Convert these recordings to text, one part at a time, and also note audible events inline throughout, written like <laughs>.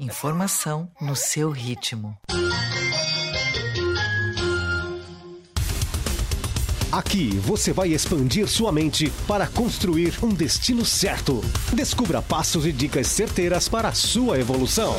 Informação no seu ritmo. Aqui você vai expandir sua mente para construir um destino certo. Descubra passos e dicas certeiras para a sua evolução.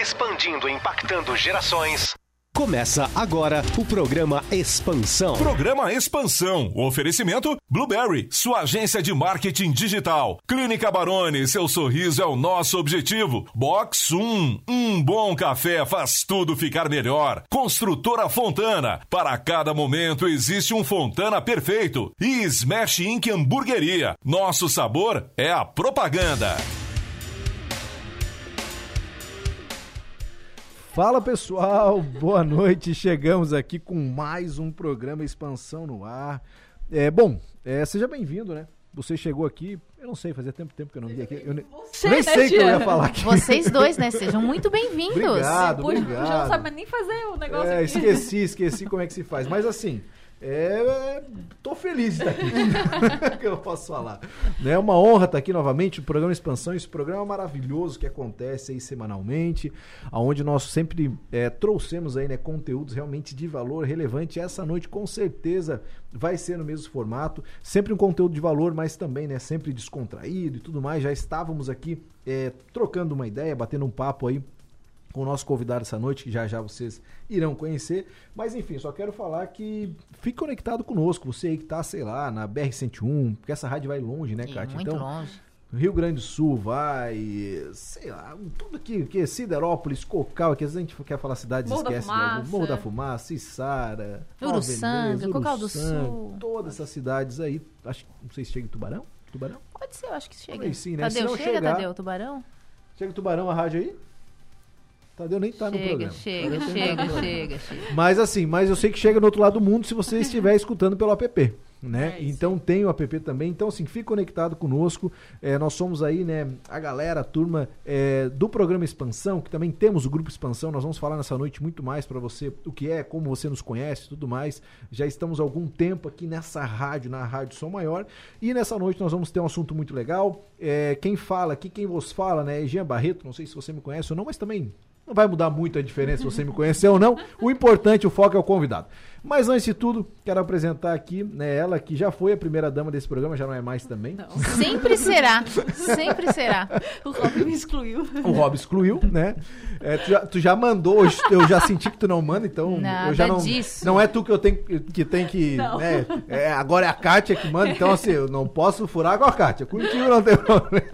Expandindo e impactando gerações. Começa agora o programa Expansão. Programa Expansão. Oferecimento Blueberry, sua agência de marketing digital. Clínica Baroni, seu sorriso é o nosso objetivo. Box 1, um bom café faz tudo ficar melhor. Construtora Fontana, para cada momento existe um Fontana perfeito. E Smash Inc Hamburgueria, nosso sabor é a propaganda. Fala pessoal, boa noite. Chegamos aqui com mais um programa Expansão no Ar. É, bom, é, seja bem-vindo, né? Você chegou aqui, eu não sei, fazia tempo, tempo que eu não vi aqui. Eu nem, Você, nem né, sei o que eu ia falar aqui. Vocês dois, né? Sejam muito bem-vindos. Obrigado, Puxa, obrigado. já não sabe nem fazer o negócio É, aqui. esqueci, esqueci como é que se faz. Mas assim, é, tô feliz de estar aqui. <laughs> que eu posso falar. É uma honra estar aqui novamente no programa Expansão, esse programa maravilhoso que acontece aí semanalmente, aonde nós sempre é, trouxemos aí, né, conteúdos realmente de valor relevante. Essa noite com certeza vai ser no mesmo formato, sempre um conteúdo de valor, mas também, né, sempre descontraído e tudo mais. Já estávamos aqui é, trocando uma ideia, batendo um papo aí com o nosso convidado essa noite, que já já vocês irão conhecer. Mas enfim, só quero falar que fique conectado conosco, você aí que tá, sei lá, na BR-101, porque essa rádio vai longe, né, Kátia? muito Então, longe. Rio Grande do Sul vai, sei lá, tudo aqui, que Siderópolis, Cocal, que às vezes a gente quer falar cidades Morro da esquece algum. Fumaça. Morro da Fumaça, Içara, Uruçanga, Cocal do Sul. Todas essas cidades aí, acho, não sei se chega em Tubarão? Tubarão? Pode ser, eu acho que chega. Talvez sim, né? Tadeu, não chega, chegar- Tadeu, Tubarão? Chega em Tubarão a rádio aí? Tadeu nem tá no chega, programa. chega, chega, chega, chega. Mas assim, mas eu sei que chega no outro lado do mundo se você estiver escutando pelo app. Né? É então tem o app também. Então, assim, fique conectado conosco. É, nós somos aí, né, a galera, a turma é, do programa Expansão, que também temos o grupo Expansão. Nós vamos falar nessa noite muito mais para você o que é, como você nos conhece tudo mais. Já estamos há algum tempo aqui nessa rádio, na Rádio Som Maior. E nessa noite nós vamos ter um assunto muito legal. É, quem fala aqui, quem vos fala, né, é Jean Barreto. Não sei se você me conhece ou não, mas também não vai mudar muito a diferença se você me conhecer ou não. O importante, o foco é o convidado. Mas antes de tudo, quero apresentar aqui né, ela, que já foi a primeira dama desse programa, já não é mais também. Sempre será. Sempre será. O Robin me excluiu. O Rob excluiu, né? É, tu, já, tu já mandou, eu já senti que tu não manda, então eu Nada já não. disso. Não é tu que eu tenho que tem que. Não. né, é, agora é a Kátia que manda, então assim, eu não posso furar com a Kátia. Contigo não tem <laughs> problema.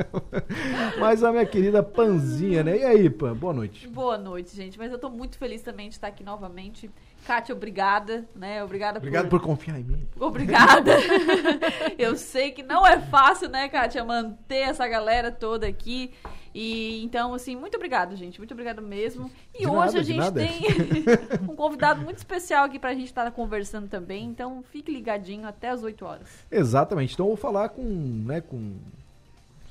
Mas a minha querida Panzinha, né? E aí, Pan, boa noite. Boa noite, gente. Mas eu tô muito feliz também de estar aqui novamente. Kátia, obrigada, né? Obrigada Obrigado por confiar em mim. Obrigada. <laughs> eu sei que não é fácil, né, Kátia, manter essa galera toda aqui. E então, assim, muito obrigado, gente. Muito obrigado mesmo. E De hoje nada, a gente tem <laughs> um convidado muito especial aqui pra gente estar conversando também. Então, fique ligadinho até as 8 horas. Exatamente. Então eu vou falar com, né, com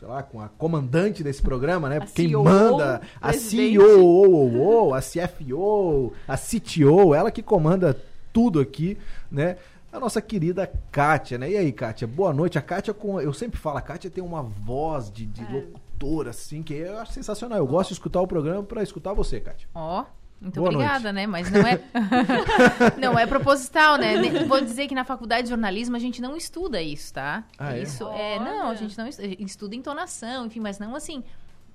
sei lá, com a comandante desse programa, né? A Quem CEO, manda, a presidente. CEO, a CFO, a CTO, ela que comanda tudo aqui, né? A nossa querida Kátia, né? E aí, Kátia, boa noite. A Kátia, com, eu sempre falo, a Kátia tem uma voz de, de É. locutora, assim, que eu acho sensacional. Eu gosto de escutar o programa pra escutar você, Kátia. Ó, muito Boa obrigada, né? Mas não é. <laughs> não é proposital, né? Vou dizer que na faculdade de jornalismo a gente não estuda isso, tá? Ah, é? isso é. Não, a gente não estuda, estuda entonação, enfim, mas não assim.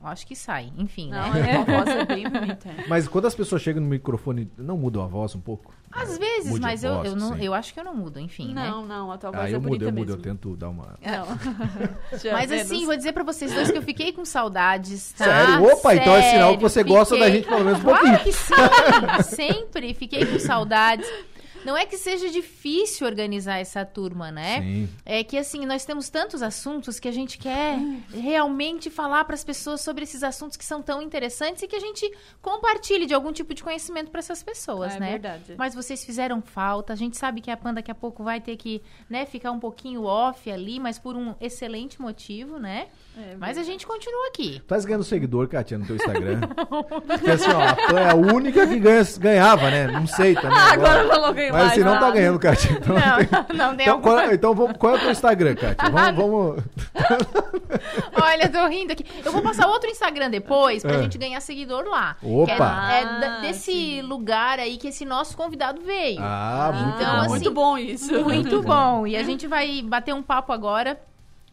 eu Acho que sai, enfim, Não, né? é, <laughs> a voz é bem bonita. Mas quando as pessoas chegam no microfone, não mudam a voz um pouco? Às vezes, Mude mas eu, eu, não, sim. eu acho que eu não mudo, enfim, né? Não, não, a tua voz Ah, é eu mudo, eu mudo, eu tento dar uma... <laughs> Mas assim, vou dizer pra vocês dois que eu fiquei com saudades, tá? Sério? Opa, então é sinal que Sério, você gosta da gente pelo menos um pouquinho. Claro que sim, sempre fiquei com saudades. Não é que seja difícil organizar essa turma, né? Sim. É que assim, nós temos tantos assuntos que a gente quer realmente falar para as pessoas sobre esses assuntos que são tão interessantes e que a gente compartilhe de algum tipo de conhecimento para essas pessoas, É né? verdade. Mas vocês fizeram falta. A gente sabe que a Pan daqui a pouco vai ter que, né, ficar um pouquinho off ali, mas por um excelente motivo, né? É Mas a gente continua aqui. Tá ganhando seguidor, Katia, no teu Instagram. <laughs> Porque assim, ó, a Pan é a única que ganha, ganhava, né? Não sei também. Ah, agora agora. falou que ganho Mas mais você não tá ganhando, Kátia. <laughs> Então, Não, não, não tem então, alguma... qual, então vamos, qual é o teu Instagram, Kátia? <laughs> Vamos, vamos... Olha, tô rindo aqui. Eu vou passar outro Instagram depois pra É. gente ganhar seguidor lá. Opa! Que é, é Ah, desse lugar aí que esse nosso convidado veio. Ah, muito Então, bom. assim, Muito bom isso. Muito bom. E a gente vai bater um papo agora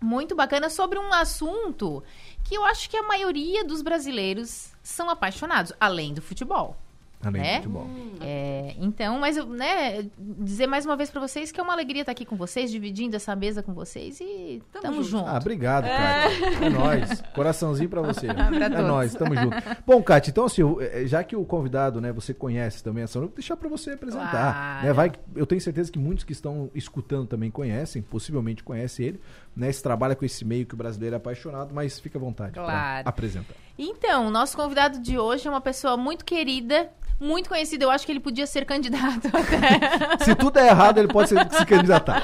muito bacana sobre um assunto que eu acho que a maioria dos brasileiros são apaixonados, além do futebol. Além do né? futebol. É, então, mas né, dizer mais uma vez pra vocês que é uma alegria estar aqui com vocês, dividindo essa mesa com vocês e Tamo tamo, junto. junto. Ah, obrigado, Kátia. É nóis. Coraçãozinho pra você. <laughs> Pra é todos. nóis, tamo junto. Bom, Kátia, então assim, eu- eh, já que o convidado, né, você conhece também essa eu vou deixar pra você apresentar. Claro. Né? Vai, eu tenho certeza que muitos que estão escutando também conhecem, possivelmente conhecem ele, né? Se trabalha com esse meio que o brasileiro é apaixonado, mas fica à vontade Claro. apresentar. Então, o nosso convidado de hoje é uma pessoa muito querida, muito conhecida. Eu acho que ele podia ser candidato <laughs> até. Se tudo é errado, ele pode ser, se candidatar.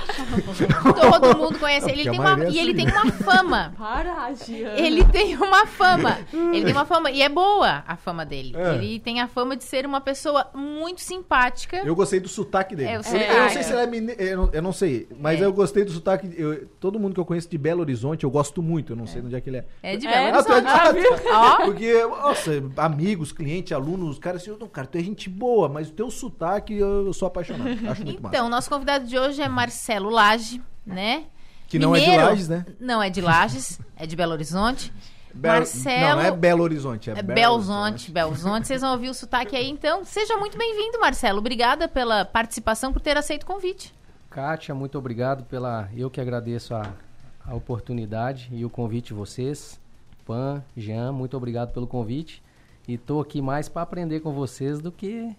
Todo mundo conhece ele. Ele a tem uma, é e ele assim. tem uma fama. Para. Ele tem uma fama. Ele tem uma fama. E é boa a fama dele. É. Ele tem a fama de ser uma pessoa muito simpática. Eu gostei do sotaque dele. É, Eu- sotaque. Eu não sei se ele é mineiro, eu, não- eu não sei, mas É. eu gostei do sotaque. eu- todo mundo que eu conheço de Belo Horizonte, eu gosto muito. Eu não sei de onde é que ele é. É de É, Belo Ah, Ó, Porque, nossa, amigos, clientes, alunos, os caras assim, não, cara, tu é gente boa, mas o teu sotaque eu, eu sou apaixonado. Acho muito massa. então, nosso convidado de hoje é Marcelo Lage, né? Que não é de Mineiro. Lages, né? Não é de Lages, é de Belo Horizonte. Belo- Marcelo- Não, não é Belo Horizonte, é, É Belo Belzonte, Belzonte. Vocês vão ouvir o sotaque aí, então. Seja muito bem-vindo, Marcelo. Obrigada pela participação, por ter aceito o convite. Kátia, muito obrigado pela. Eu que agradeço a, a oportunidade e o convite de vocês. Pan, Jean, muito obrigado pelo convite. E tô aqui mais para aprender com vocês do que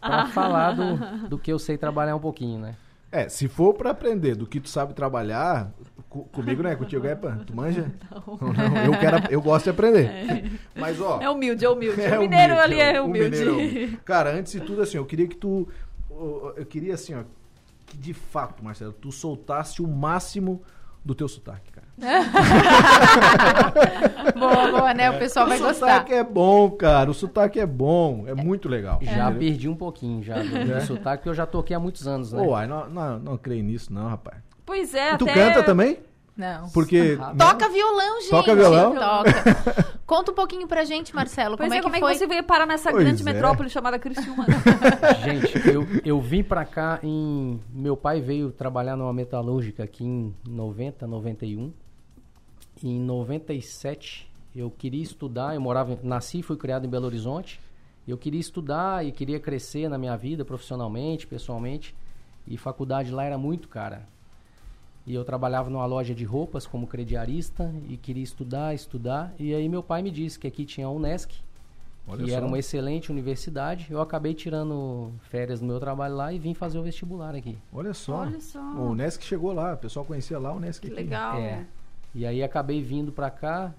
para falar do, <laughs> do que eu sei trabalhar um pouquinho, né? É, se for pra aprender do que tu sabe trabalhar, co- comigo não é, contigo é, pã? Tu manja? <laughs> <laughs> Não. eu, quero, eu gosto de aprender. Mas, ó... É humilde, é humilde. É o mineiro humilde, ali é humilde. é humilde. Cara, antes de tudo, assim, eu queria que tu. Eu queria, assim, ó, que de fato, Marcelo, tu soltasse o máximo do teu sotaque. <laughs> Boa, boa, né? O pessoal vai o gostar. sotaque é bom, cara. O sotaque é bom. É muito legal. Já Entendeu? perdi um pouquinho já do, É? sotaque, porque eu já toquei há muitos anos, né? Pô, ai, não, não, não creio nisso, não, rapaz. Pois é, E tu até... canta também? Não. Porque. <laughs> Toca violão, gente. Toca violão? Toca. Conta um pouquinho pra gente, Marcelo, Pois como é, é que como é foi? que você veio parar nessa Pois grande é. metrópole chamada Criciúma? <laughs> Gente, eu, eu vim pra cá em. Meu pai veio trabalhar numa metalúrgica aqui em 90, 91. E em 97 eu queria estudar, eu morava, nasci e fui criado em Belo Horizonte. Eu queria estudar e queria crescer na minha vida profissionalmente, pessoalmente. E faculdade lá era muito cara. E eu trabalhava numa loja de roupas como crediarista e queria estudar, estudar. E aí meu pai me disse que aqui tinha a Unesc, Olha que só. era uma excelente universidade. Eu acabei tirando férias do meu trabalho lá e vim fazer o vestibular aqui. Olha só. Olha só. O Unesc chegou lá, o pessoal conhecia lá o Unesc Que aqui. legal. É. E aí acabei vindo pra cá,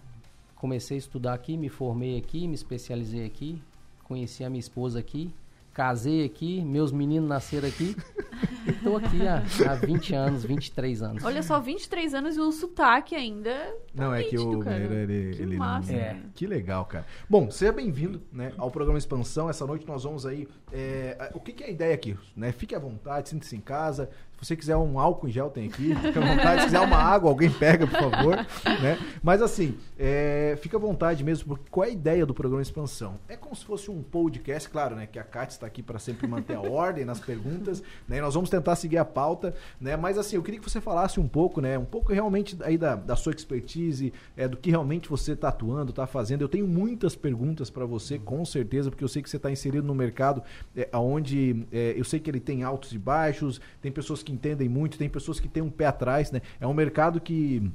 comecei a estudar aqui, me formei aqui, me especializei aqui, conheci a minha esposa aqui, casei aqui, meus meninos nasceram aqui. e tô aqui há, há 20 anos, 23 anos. Olha só, 23 anos e um sotaque ainda. Não, é que o. Mineiro, ele, Que ele massa. não... É. Que legal, cara. Bom, seja bem-vindo né, ao programa Expansão. Essa noite nós vamos aí... é, o que, que é a ideia aqui? Né? Fique à vontade, sinta-se em casa. Se você quiser um álcool em gel, tem aqui. Fique à vontade. Se quiser uma água, alguém pega, por favor. né? Mas assim, é, fica à vontade mesmo, porque qual é a ideia do programa Expansão? É como se fosse um podcast, claro, né? Que a Kátia está aqui para sempre manter a <laughs> ordem nas perguntas, né? Nós vamos tentar seguir a pauta, né? Mas assim, eu queria que você falasse um pouco, né? Um pouco realmente aí da, da sua expertise, é, do que realmente você está atuando, está fazendo. Eu tenho muitas perguntas para você, com certeza, porque eu sei que você está inserido no mercado é, onde eu sei que ele tem altos e baixos, tem pessoas que entendem muito, tem pessoas que têm um pé atrás, né? É um mercado que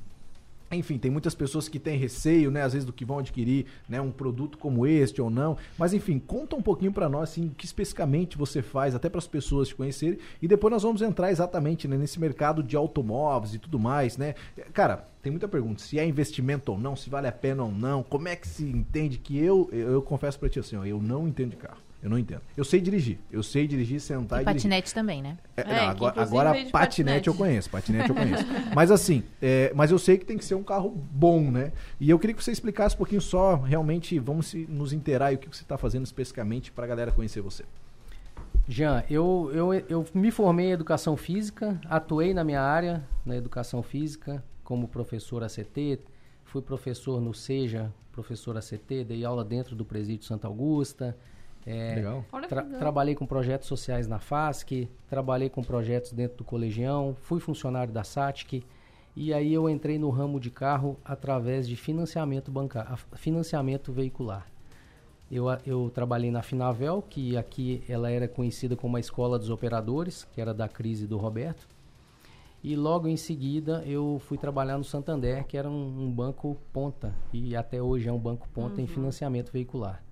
enfim, tem muitas pessoas que têm receio, né, às vezes do que vão adquirir, né, um produto como este ou não. Mas enfim, conta um pouquinho para nós assim, o que especificamente você faz, até para as pessoas te conhecerem, e depois nós vamos entrar exatamente né, nesse mercado de automóveis e tudo mais, né? Cara, tem muita pergunta, se é investimento ou não, se vale a pena ou não, como é que se entende que eu eu, eu confesso para ti assim, ó, eu não entendo de carro. Eu não entendo. Eu sei dirigir. Eu sei dirigir, sentar E e, dirigir. patinete também, né? É, É, não, agora, agora patinete, patinete. eu conheço, patinete eu conheço. <laughs> mas assim, é, mas eu sei que tem que ser um carro bom, né? E eu queria que você explicasse um pouquinho só, realmente, vamos se, nos inteirar aí o que você está fazendo especificamente para a galera conhecer você. Jean, eu, eu, eu me formei em educação física, atuei na minha área, na educação física, como professor ACT, fui professor no SEJA, professor ACT, dei aula dentro do Presídio Santa Augusta. é, Legal. Tra- trabalhei com projetos sociais na FASC, trabalhei com projetos dentro do Colegião, fui funcionário da SATIC, e aí eu entrei no ramo de carro através de financiamento bancário, financiamento veicular. Eu, eu trabalhei na Finavel, que aqui ela era conhecida como a Escola dos Operadores, que era da crise do Roberto. E logo em seguida eu fui trabalhar no Santander, que era um, um banco ponta, e até hoje é um banco ponta em financiamento veicular.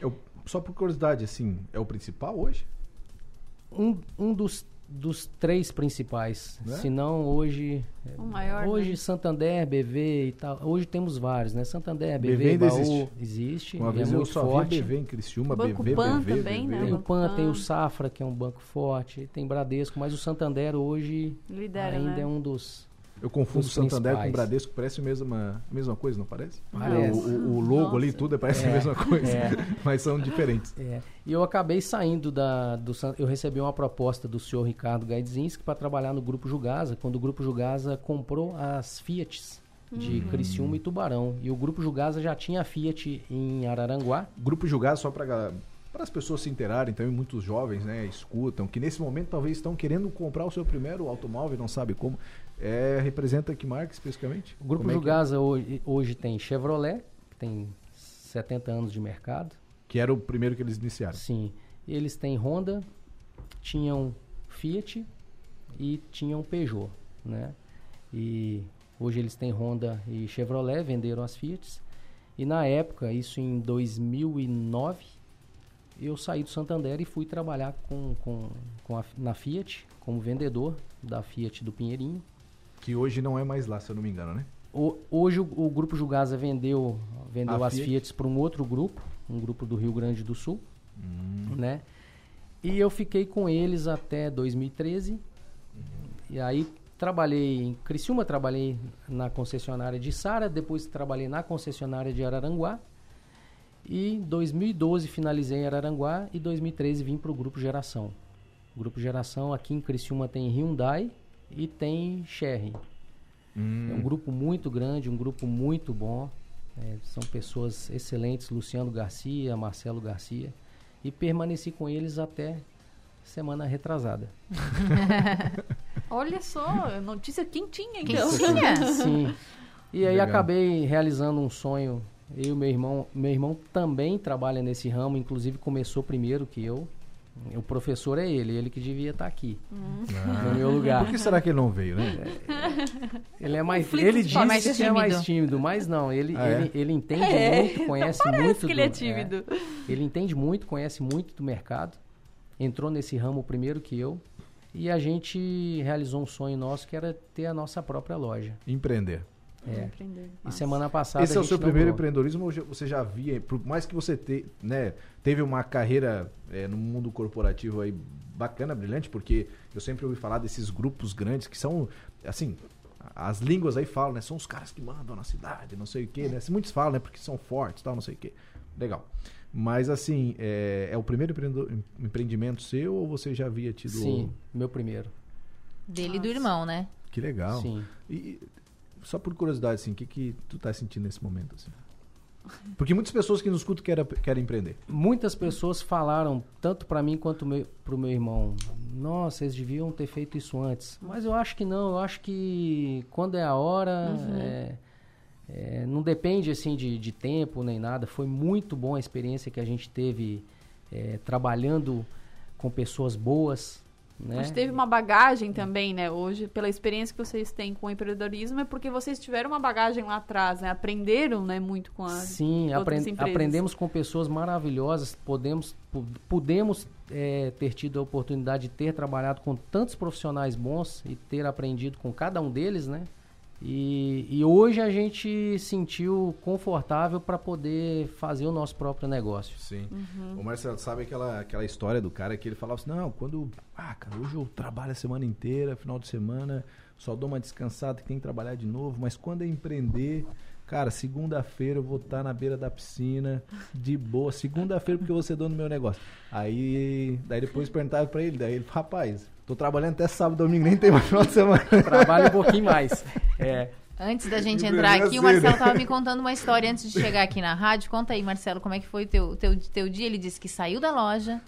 Eu- só por curiosidade, assim, é o principal hoje? Um, um dos, dos três principais, Né? se não hoje... O maior, Hoje né? Santander, BV e tal. Hoje temos vários, né? Santander, BV BV, ainda Baú, existe. existe. Uma e vez é eu só forte. vi BV em Criciúma, Banco BV, Pan BV, também, BV. né? Tem o Banco PAN, tem Pan. o Safra, que é um banco forte, tem Bradesco, mas o Santander hoje Lidera, ainda né? é um dos. Eu confundo Os Santander com principais. Bradesco, parece a mesma, a mesma coisa, não parece? Parece. O, o- o logo ali, Nossa. tudo parece a É, mesma coisa, é. <laughs> mas são diferentes. É, e eu acabei saindo da, do Eu recebi uma proposta do senhor Ricardo Gaidzinski para trabalhar no Grupo Jugasa, quando o Grupo Jugasa comprou as Fiats de Uhum. Criciúma e Tubarão. E o Grupo Jugasa já tinha Fiat em Araranguá. Grupo Julgado, só para as pessoas se interarem, também muitos jovens né, escutam, que nesse momento talvez estão querendo comprar o seu primeiro automóvel, não sabe como. É, representa que marca especificamente? O Grupo Como é é? Jugasa hoje, hoje tem Chevrolet, que tem 70 anos de mercado. Que era o primeiro que eles iniciaram. Sim. Eles têm Honda, tinham Fiat e tinham Peugeot, né? E hoje eles têm Honda e Chevrolet, venderam as Fiats. E na época, isso em 2009, eu saí do Santander e fui trabalhar com, com, com a- na Fiat, como vendedor da Fiat do Pinheirinho. Que hoje não é mais lá, se eu não me engano, né? O- hoje o, o grupo Jugasa vendeu, vendeu A as Fiat? Fiats para um outro grupo, um grupo do Rio Grande do Sul, Hum. né? E eu fiquei com eles até 2013. E aí trabalhei em Criciúma, trabalhei na concessionária de Sara, depois trabalhei na concessionária de Araranguá. E em 2012 finalizei em Araranguá e 2013 vim para o Grupo Geração. O Grupo Geração aqui em Criciúma tem Hyundai e tem Cherry. Hum. É um grupo muito grande, um grupo muito bom. É, são pessoas excelentes, Luciano Garcia, Marcelo Garcia. E permaneci com eles até semana retrasada. <laughs> Olha só, notícia quentinha, então. Quentinha? Sim. E aí Legal. acabei realizando um sonho. Eu e meu irmão, meu irmão também trabalha nesse ramo, inclusive começou primeiro que eu. O professor é ele, ele que devia estar aqui, no meu lugar. Por que será que ele não veio, né? Ele é mais, Conflito ele disse mais que é tímido. mais tímido, mas não, ele, Ah, é? ele, ele entende É, muito, conhece Parece muito que ele é do- tímido. ele entende muito, conhece muito do mercado. Entrou nesse ramo primeiro que eu. E a gente realizou um sonho nosso que era ter a nossa própria loja. Empreender. É. E semana passada. Esse é o seu primeiro empreendedorismo ou você já via, por mais que você te, né, teve uma carreira é, no mundo corporativo aí bacana, brilhante, porque eu sempre ouvi falar desses grupos grandes que são, assim, as línguas aí falam, né, são os caras que mandam na cidade, não sei o quê, né, muitos falam, né, porque são fortes, tal, não sei o quê. Legal. Mas assim, é, é o primeiro empreendimento seu ou você já havia tido? Sim, meu primeiro. Dele e do irmão, né? Que legal. Sim. E só por curiosidade, assim, o que, que tu tá sentindo nesse momento? Assim? Porque muitas pessoas que nos escutam querem, querem empreender. Muitas pessoas falaram, tanto para mim quanto meu, pro meu irmão, nossa, eles deviam ter feito isso antes. Mas eu acho que não, eu acho que quando é a hora, é, é, não depende assim de, de tempo nem nada. Foi muito bom a experiência que a gente teve é, trabalhando com pessoas boas. Né? Mas teve uma bagagem também, né? Hoje, pela experiência que vocês têm com o empreendedorismo, é porque vocês tiveram uma bagagem lá atrás, né? Aprenderam, né, muito com a. Sim, outras apren- empresas. aprendemos com pessoas maravilhosas. Podemos, pudemos é, ter tido a oportunidade de ter trabalhado com tantos profissionais bons e ter aprendido com cada um deles, né? E, e hoje a gente sentiu confortável para poder fazer o nosso próprio negócio. Sim. O Marcelo, sabe aquela, aquela história do cara que ele falava assim, não, quando... Ah, cara, hoje eu trabalho a semana inteira, final de semana, só dou uma descansada que tem que trabalhar de novo, mas quando é empreender, Cara, segunda-feira eu vou estar na beira da piscina, de boa. Segunda-feira, porque eu vou ser dono do meu negócio. Aí, daí depois perguntava pra ele, daí ele, rapaz, tô trabalhando até sábado, domingo, nem tem mais final de semana. <laughs> Trabalha um pouquinho mais. É, Antes da gente entrar aqui, o. Marcelo tava me contando uma história antes de chegar aqui na rádio. Conta aí, Marcelo, como é que foi o teu, teu, teu dia? Ele disse que saiu da loja,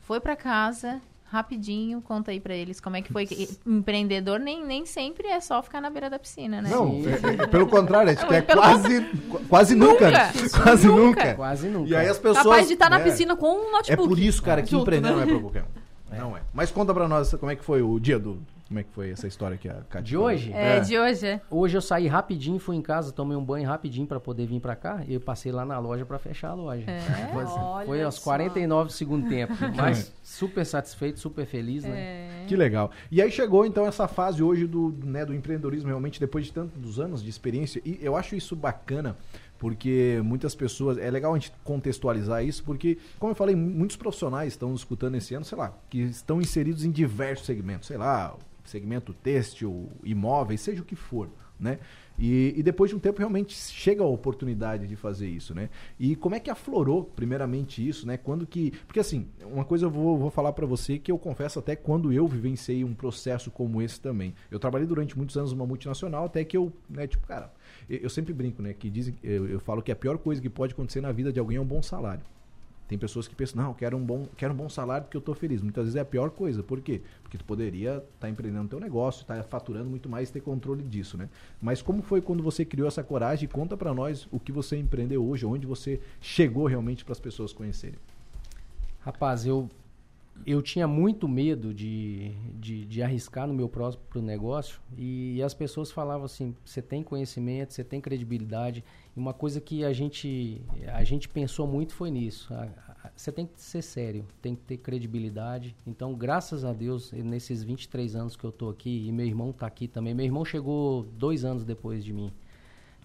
foi pra casa, rapidinho. Conta aí pra eles como é que foi. que- Empreendedor nem, nem sempre é só ficar na beira da piscina, né? Não, é- é pelo contrário, acho que é <laughs> quase, qu- quase nunca. Nunca. né? Quase Nunca. nunca. quase nunca. E aí as pessoas. Capaz de estar na né, piscina com um É notebook. por isso, cara, que Junto, empreender né? não é pra qualquer um. Não é. Mas conta pra nós como é que foi o dia do. Como é que foi essa história que a Cátia De hoje? É, de hoje, é. Hoje eu saí rapidinho, fui em casa, tomei um banho rapidinho pra poder vir pra cá e eu passei lá na loja pra fechar a loja. <laughs> Foi, assim, Olha foi aos só. 49 do segundo tempo, <laughs> mas super satisfeito, super feliz, né? É. Que legal. E aí chegou então essa fase hoje do, né, do empreendedorismo, realmente, depois de tantos anos de experiência. E eu acho isso bacana, porque muitas pessoas. É legal a gente contextualizar isso, porque, como eu falei, muitos profissionais estão escutando esse ano, sei lá, que estão inseridos em diversos segmentos, sei lá, segmento têxtil, imóveis, seja o que for, né? E, e depois de um tempo realmente chega a oportunidade de fazer isso, né? E como é que aflorou primeiramente isso, né? Quando que, porque assim, uma coisa eu vou, vou falar pra você que eu confesso até quando eu vivenciei um processo como esse também. Eu trabalhei durante muitos anos numa multinacional até que eu, né, tipo, cara, eu, sempre brinco, né, que dizem, eu, eu falo que a pior coisa que pode acontecer na vida de alguém é um bom salário. Tem pessoas que pensam, não, quero um bom, quero um bom salário porque eu tô feliz. Muitas vezes é a pior coisa. Por quê? Porque tu poderia estar empreendendo teu negócio, estar faturando muito mais ter controle disso, né? Mas como foi quando você criou essa coragem? Conta pra nós o que você empreendeu hoje, onde você chegou realmente para as pessoas conhecerem. Rapaz, eu, eu tinha muito medo de, de, de arriscar no meu próprio negócio e as pessoas falavam assim, você tem conhecimento, você tem credibilidade. E uma coisa que a gente, a gente pensou muito foi nisso. Você tem que ser sério, tem que ter credibilidade. Então, graças a Deus, nesses 23 anos que eu tô aqui, e meu irmão tá aqui também. Meu irmão chegou dois anos depois de mim.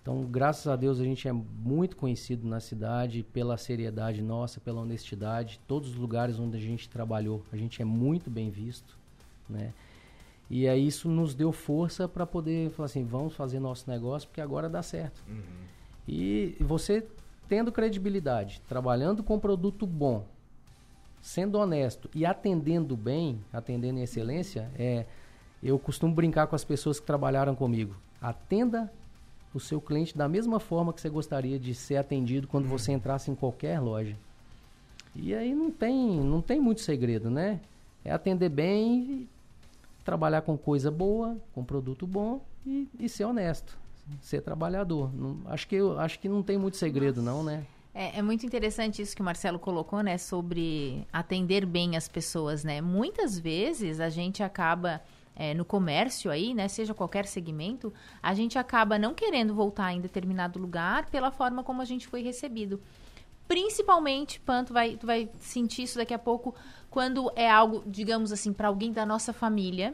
Então, graças a Deus, a gente é muito conhecido na cidade pela seriedade nossa, pela honestidade. Todos os lugares onde a gente trabalhou, a gente é muito bem visto, né? E aí isso nos deu força para poder falar assim, vamos fazer nosso negócio porque agora dá certo. E você tendo credibilidade, trabalhando com produto bom, sendo honesto e atendendo bem, atendendo em excelência, é, eu costumo brincar com as pessoas que trabalharam comigo. Atenda o seu cliente da mesma forma que você gostaria de ser atendido quando você entrasse em qualquer loja. E aí não tem, não tem muito segredo, né? É atender bem, e trabalhar com coisa boa, com produto bom e, e ser honesto, ser trabalhador. Não- acho que eu acho que não tem muito segredo não, né? É, é muito interessante isso que o Marcelo colocou, né? Sobre atender bem as pessoas, né? Muitas vezes a gente acaba é, no comércio aí, né? Seja qualquer segmento, a gente acaba não querendo voltar em determinado lugar pela forma como a gente foi recebido. Principalmente, Pan, tu vai, tu vai sentir isso daqui a pouco, quando é algo, digamos assim, para alguém da nossa família,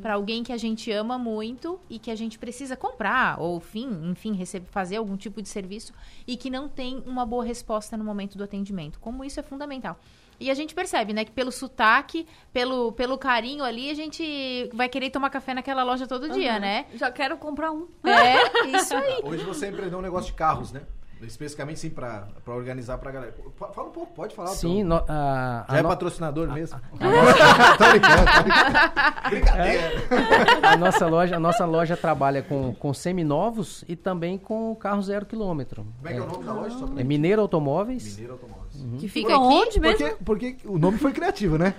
para alguém que a gente ama muito e que a gente precisa comprar, ou enfim, enfim receber, fazer algum tipo de serviço e que não tem uma boa resposta no momento do atendimento. Como isso é fundamental. E a gente percebe, né, que pelo sotaque, pelo, pelo carinho ali, a gente vai querer tomar café naquela loja todo dia, Aham. né? Já quero comprar um. É, <laughs> isso aí. Hoje você empreendeu um negócio de carros, né? Especificamente sim pra, pra organizar pra galera. P- Fala um pouco, pode falar. Sim, no- a, a Já é no- patrocinador mesmo? <laughs> Tô brincando, tô brincando. Brincadeira. a nossa loja, a nossa loja trabalha com, com seminovos e também com carro zero quilômetro. Como é que é o nome da loja? É Mineiro Automóveis. Mineiro Automóveis. Que fica onde mesmo? Porque, porque o nome foi criativo, né?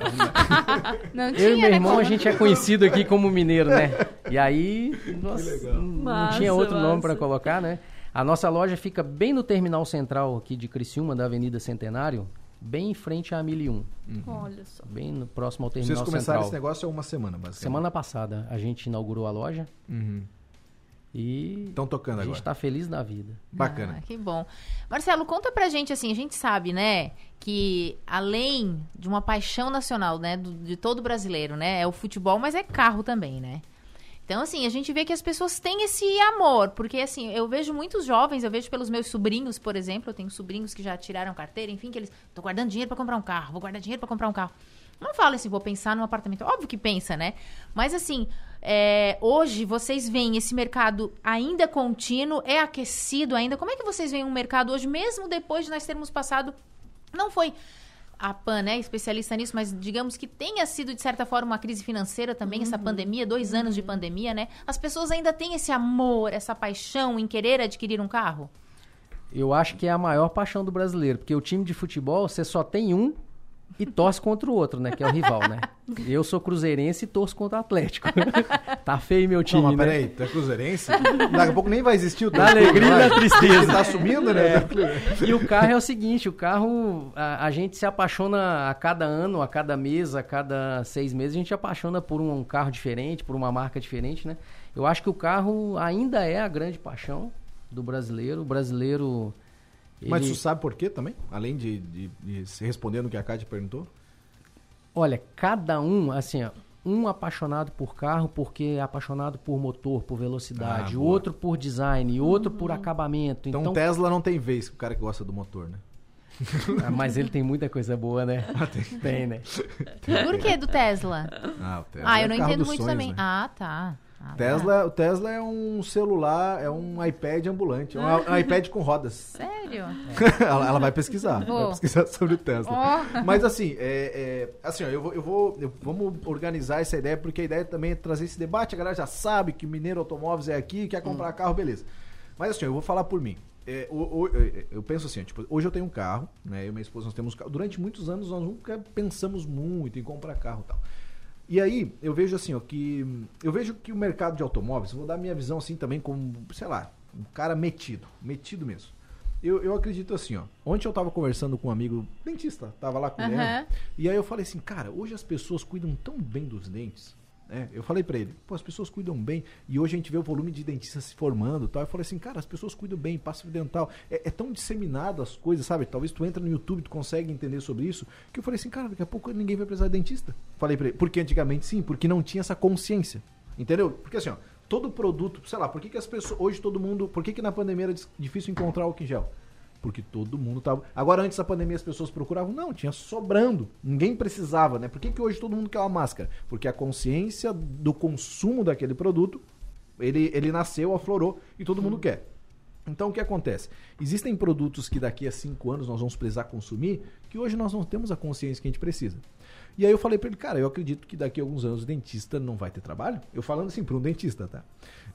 <laughs> Não tinha, Eu e meu né, irmão, como- a gente é conhecido aqui como mineiro, né? E aí, nossa, não Massa, tinha outro nome massa. para colocar, né? A nossa loja fica bem no terminal central aqui de Criciúma, da Avenida Centenário, bem em frente à 1001, Olha só. bem no próximo ao Vocês terminal começaram central. esse negócio há uma semana, basicamente. Semana passada a gente inaugurou a loja Uhum. E Estão tocando a gente agora. está feliz da vida. Bacana. Ah, que bom. Marcelo, conta pra gente, assim, a gente sabe, né, que além de uma paixão nacional, né, do- de todo brasileiro, né, é o futebol, mas é carro também, né? Então, assim, a gente vê que as pessoas têm esse amor, porque, assim, eu vejo muitos jovens, eu vejo pelos meus sobrinhos, por exemplo, eu tenho sobrinhos que já tiraram carteira, enfim, que eles, tô guardando dinheiro para comprar um carro, vou guardar dinheiro para comprar um carro. Não fala assim, vou pensar num apartamento. Óbvio que pensa, né? Mas, assim, é, hoje vocês veem esse mercado ainda contínuo, é aquecido ainda. Como é que vocês veem um mercado hoje, mesmo depois de nós termos passado. Não foi a PAN, né, especialista nisso, mas digamos que tenha sido, de certa forma, uma crise financeira também, essa pandemia, dois anos de pandemia, né? As pessoas ainda têm esse amor, essa paixão em querer adquirir um carro? Eu acho que é a maior paixão do brasileiro, porque o time de futebol, você só tem um e torce contra o outro, né? Que é o rival, né? <laughs> Eu sou cruzeirense e torço contra o Atlético. <laughs> tá feio meu time, Não, mas né? peraí, tu é cruzeirense? Daqui a pouco nem vai existir o <laughs> clube, alegria e vai. na tristeza. Ele tá assumindo, né? E o carro é o seguinte, o carro, a, a gente se apaixona a cada ano, a cada mês, a cada seis meses, a gente se apaixona por um carro diferente, por uma marca diferente, né? Eu acho que o carro ainda é a grande paixão do brasileiro. O brasileiro... Mas ele- tu sabe por quê também? Além de, de, de se responder no que a Kátia perguntou? Olha, cada um, assim, ó, um apaixonado por carro porque é apaixonado por motor, por velocidade, Ah, outro por design, outro por acabamento. Então, Então, Tesla não tem vez com o cara que gosta do motor, né? <laughs> Ah, mas ele tem muita coisa boa, né? tem. né? Por que do Tesla? Ah, o Tesla Ah, é eu não carro entendo muito sonhos, também. né? Ah, tá. Ah, tá. Tesla, o Tesla é um celular, é um iPad ambulante, é um, um iPad com rodas. Sério? <laughs> ela, ela vai pesquisar, vai Vou. pesquisar sobre o Tesla. Ó. Mas assim, é, é, assim ó, eu vou, eu vou eu- vamos organizar essa ideia, porque a ideia também é trazer esse debate. A galera já sabe que Mineiro Automóveis é aqui, quer comprar carro, beleza. Mas assim, ó, eu vou falar por mim. É, o- o- eu, eu penso assim, tipo, hoje eu tenho um carro, né? Eu e minha esposa nós temos carro. Durante muitos anos nós nunca pensamos muito em comprar carro e tal. E aí, eu vejo assim, ó, que. Eu vejo que o mercado de automóveis, vou dar minha visão assim também como, sei lá, um cara metido, metido mesmo. Eu, eu acredito assim, ó. Ontem eu tava conversando com um amigo dentista, tava lá com ele. Aham. E aí eu falei assim, cara, hoje as pessoas cuidam tão bem dos dentes. Né? Eu falei pra ele, pô, as pessoas cuidam bem. E hoje a gente vê o volume de dentistas se formando tal. Eu falei assim, cara, as pessoas cuidam bem, passo dental. É, é tão disseminado as coisas, sabe? Talvez tu entra no YouTube, tu consegue entender sobre isso. Que eu falei assim, cara, daqui a pouco ninguém vai precisar de dentista. Falei pra ele, porque antigamente sim, porque não tinha essa consciência. Entendeu? Porque assim, ó, todo produto, sei lá, por que, que as pessoas. Hoje todo mundo. Por que, que na pandemia era difícil encontrar álcool em gel? Porque todo mundo tava. Agora, antes da pandemia, as pessoas procuravam. Não, tinha sobrando. Ninguém precisava, né? Por que, que hoje todo mundo quer uma máscara? Porque a consciência do consumo daquele produto, ele, ele nasceu, aflorou e todo mundo quer. Então, o que acontece? Existem produtos que daqui a cinco anos nós vamos precisar consumir, que hoje nós não temos a consciência que a gente precisa. E aí eu falei pra ele, cara, eu acredito que daqui a alguns anos o dentista não vai ter trabalho. Eu falando assim, pra um dentista, tá?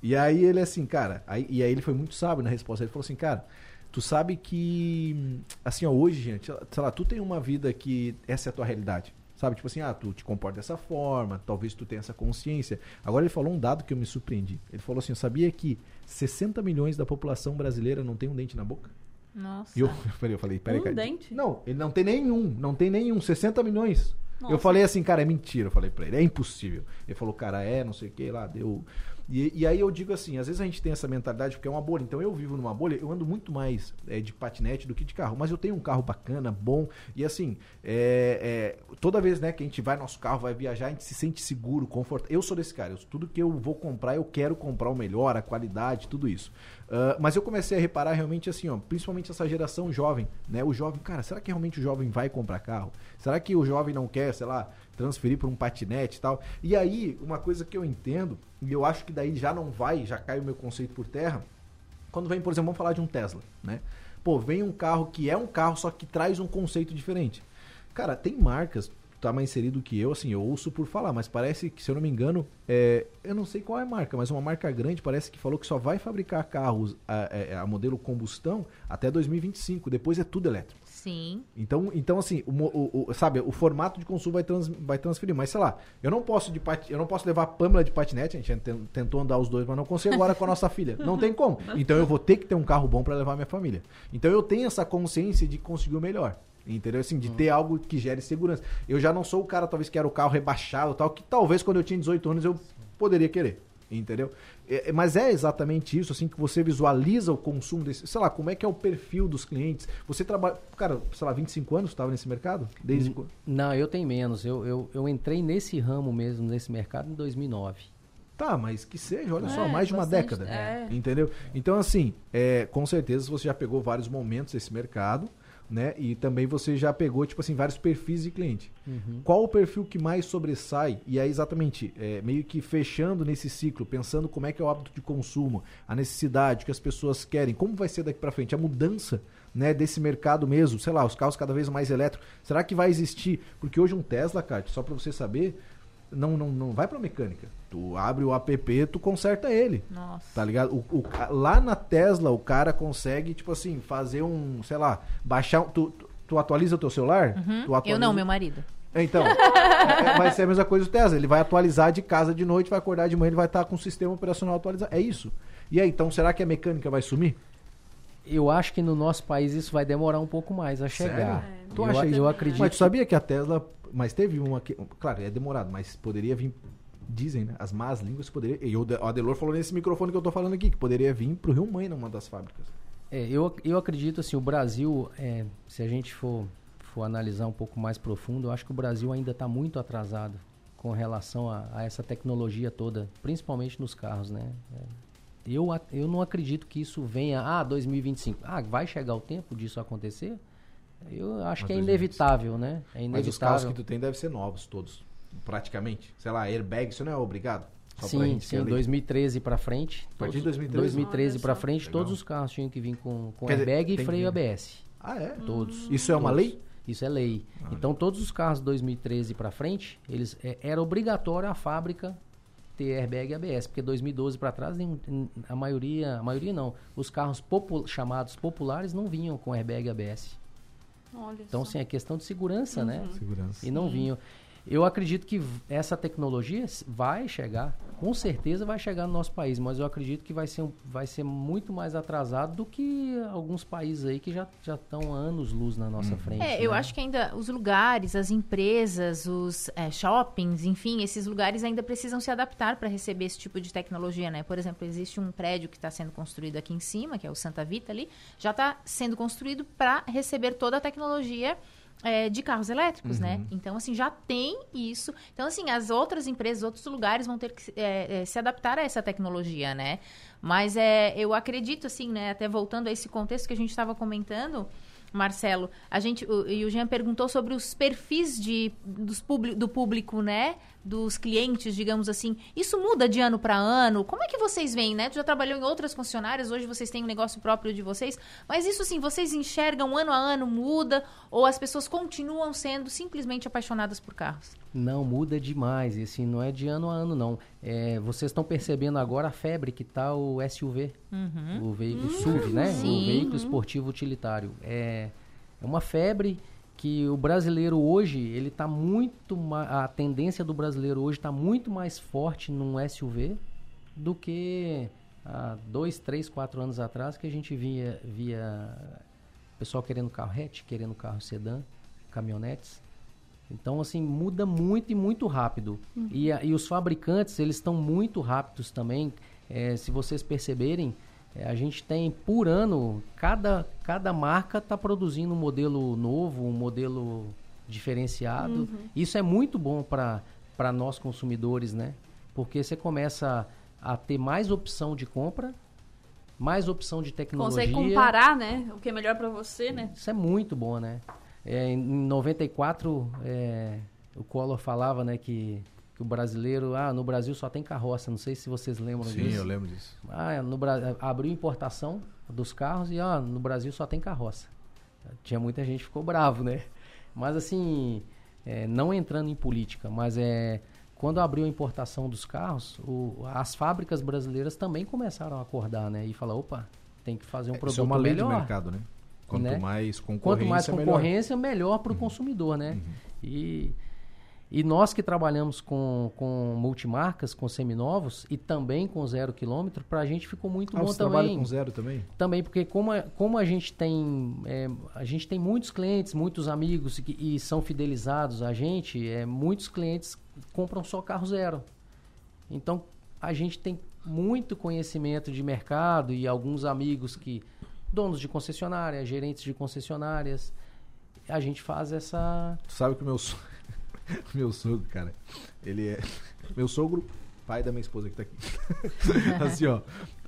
E aí ele assim, cara, aí, e aí ele foi muito sábio na resposta. Ele falou assim, cara, tu sabe que, assim, ó, hoje, gente, sei lá, tu tem uma vida que essa é a tua realidade. Sabe, tipo assim, ah, tu te comporta dessa forma, talvez tu tenha essa consciência. Agora ele falou um dado que eu me surpreendi. Ele falou assim, eu sabia que 60 milhões da população brasileira não tem um dente na boca? Nossa. E eu, <laughs> eu falei, eu falei, peraí, Um cara. dente? Não, ele não tem nenhum, não tem nenhum, 60 milhões. Nossa. Eu falei assim, cara, é mentira, eu falei pra ele, é impossível. Ele falou, cara, é, não sei o que lá, deu. E, e aí eu digo assim, às vezes a gente tem essa mentalidade porque é uma bolha. Então eu vivo numa bolha, eu ando muito mais é, de patinete do que de carro. Mas eu tenho um carro bacana, bom. E assim, é, é, toda vez né, que a gente vai no nosso carro, vai viajar, a gente se sente seguro, confortável. Eu sou desse cara, eu- tudo que eu vou comprar, eu quero comprar o melhor, a qualidade, tudo isso. Ah, mas eu comecei a reparar realmente assim, ó, principalmente essa geração jovem, né? O jovem, cara, será que realmente o jovem vai comprar carro? Será que o jovem não quer, sei lá, transferir para um patinete e tal? E aí, uma coisa que eu entendo, e eu acho que daí já não vai, já cai o meu conceito por terra, quando vem, por exemplo, vamos falar de um Tesla, né? Pô, vem um carro que é um carro, só que traz um conceito diferente. Cara, tem marcas, tá mais inserido que eu, assim, eu ouço por falar, mas parece que, se eu não me engano, é, eu não sei qual é a marca, mas uma marca grande parece que falou que só vai fabricar carros a, a- a modelo combustão até 2025, depois é tudo elétrico. Sim. Então, então assim, o, o- o- sabe, o formato de consumo vai, trans- vai transferir. Mas sei lá, eu não posso de pati- eu não posso levar a Pamela de patinete, a gente ten- tentou andar os dois, mas não consigo agora com a nossa filha. Não tem como. Então eu vou ter que ter um carro bom para levar minha família. Então eu tenho essa consciência de conseguir o melhor. Entendeu? Assim, de ter algo que gere segurança. Eu já não sou o cara, talvez, que era o carro rebaixado e tal, que talvez quando eu tinha 18 anos eu poderia querer. Entendeu? É, é, mas é exatamente isso, assim, que você visualiza o consumo desse. Sei lá, como é que é o perfil dos clientes. Você trabalha. Cara, sei lá, 25 anos estava nesse mercado? Desde quando? Não, eu tenho menos. Eu, eu, eu entrei nesse ramo mesmo, nesse mercado, em 2009. Tá, mas que seja, olha É, só, mais de uma década. é. Entendeu? Então, assim, é, com certeza você já pegou vários momentos desse mercado, né? E também você já pegou, tipo assim, vários perfis de cliente. Qual o perfil que mais sobressai? E é exatamente, é, meio que fechando nesse ciclo, pensando como é que é o hábito de consumo, a necessidade, o que as pessoas querem, como vai ser daqui pra frente, a mudança né, desse mercado mesmo, sei lá, os carros cada vez mais elétricos. Será que vai existir? Porque hoje um Tesla, cara, só pra você saber, não, não, não vai pra mecânica. Tu abre o app, tu conserta ele. Nossa. Tá ligado? O, o lá na Tesla, o cara consegue, tipo assim, fazer um, sei lá, baixar. um- Tu, tu, tu atualiza o teu celular? Tu Uhum. Eu atualiza- não, meu marido. É, Então, é, é- vai ser a mesma coisa do Tesla. Ele vai atualizar de casa de noite, vai acordar de manhã, ele vai estar com o sistema operacional atualizado. É isso. E aí, então, será que a mecânica vai sumir? Eu acho que no nosso país isso vai demorar um pouco mais a chegar. Sério? É, Tu eu, acha a- isso? eu acredito. Mas tu sabia que a Tesla. Mas teve uma que. Claro, é demorado, mas poderia vir. Dizem, né? As más línguas poderia. E o De- o Adelor falou nesse microfone que eu tô falando aqui, que poderia vir pro Rio Mãe numa das fábricas. É, eu, eu acredito assim, o Brasil, é, se a gente for, for analisar um pouco mais profundo, eu acho que o Brasil ainda está muito atrasado com relação a, a essa tecnologia toda, principalmente nos carros, né? É, eu, eu não acredito que isso venha, ah, 2025. Ah, vai chegar o tempo disso acontecer? Eu acho Mas que é 2025. inevitável, né? É Mas os carros inevitável. que tu tem devem ser novos todos. Praticamente. Sei lá, airbag, isso não é obrigado? Só Sim, sim, ali. 2013 para frente. A partir de todos- 2013? 2013 Olha para frente, Legal. todos os carros tinham que vir com, com Quer dizer, airbag tem e freio vir. ABS. Ah, é? Todos. Isso é uma lei? Isso é lei. Então todos os carros 2013 para frente, eles é, era obrigatório a fábrica ter airbag e ABS, porque 2012 para trás a maioria, a maioria não, os carros popu- chamados populares não vinham com airbag e ABS. Olha Então só. sim, é questão de segurança, né? Segurança. E não vinham. Eu acredito que essa tecnologia vai chegar, com certeza vai chegar no nosso país, mas eu acredito que vai ser, um- vai ser muito mais atrasado do que alguns países aí que já já estão anos luz na nossa frente. É, eu né? acho que ainda os lugares, as empresas, os é, shoppings, enfim, esses lugares ainda precisam se adaptar para receber esse tipo de tecnologia, né? Por exemplo, existe um prédio que está sendo construído aqui em cima, que é o Santa Vita ali, já está sendo construído para receber toda a tecnologia é, de carros elétricos, né? Então, assim, já tem isso. Então, assim, as outras empresas, outros lugares vão ter que se- é, é, se adaptar a essa tecnologia, né? Mas é, eu acredito, assim, né? Até voltando a esse contexto que a gente estava comentando, Marcelo, a gente, o, e o Jean perguntou sobre os perfis de, dos publi- do público, né? Dos clientes, digamos assim. Isso muda de ano para ano? Como é que vocês veem, né? Tu já trabalhou em outras concessionárias, hoje vocês têm um negócio próprio de vocês. Mas isso, assim, vocês enxergam ano a ano, muda? Ou as pessoas continuam sendo simplesmente apaixonadas por carros? Não, muda demais. E assim, não é de ano a ano, não. É, vocês estão percebendo agora a febre que tá o SUV, o veículo SUV, né? Uhum. sim. O veículo esportivo utilitário. É, é uma febre que o brasileiro hoje, ele tá muito a tendência do brasileiro hoje está muito mais forte num SUV do que há dois, três, quatro anos atrás que a gente via via pessoal querendo carro hatch, querendo carro sedã, caminhonetes. Então, assim, muda muito e muito rápido. E, a- e os fabricantes, eles estão muito rápidos também. Eh, se vocês perceberem, eh, a gente tem, por ano, cada, cada marca está produzindo um modelo novo, um modelo diferenciado. Isso é muito bom para nós consumidores, né? Porque você começa a ter mais opção de compra, mais opção de tecnologia. Consegue comparar, né? O que é melhor pra você, né? Isso é muito bom, né? É, em 94, é, o Collor falava, né, que, que o brasileiro, ah, no Brasil só tem carroça, não sei se vocês lembram Sim, disso. eu lembro disso. Ah, no Bra- abriu importação dos carros e, ah, no Brasil só tem carroça. Tinha muita gente que ficou bravo, né? Mas assim, é, não entrando em política, mas é quando abriu a importação dos carros, o- as fábricas brasileiras também começaram a acordar, né? E falar, opa, tem que fazer um produto Isso é uma lei melhor. de mercado, né? Quanto Né? mais concorrência, Quanto mais melhor. concorrência, melhor para o consumidor, né? E, e nós que trabalhamos com, com multimarcas, com seminovos e também com zero quilômetro, para a gente ficou muito Ah, bom você trabalha também. com zero também? Também, porque como a, como a gente tem é, a gente tem muitos clientes, muitos amigos que, e são fidelizados a gente, é, muitos clientes compram só carro zero. Então a gente tem muito conhecimento de mercado e alguns amigos que donos de concessionária, gerentes de concessionárias, a gente faz essa Tu sabe que o meu, so... <laughs> meu sogro, cara, ele é. <laughs> Meu sogro pai da minha esposa que tá aqui. <laughs> assim, ó,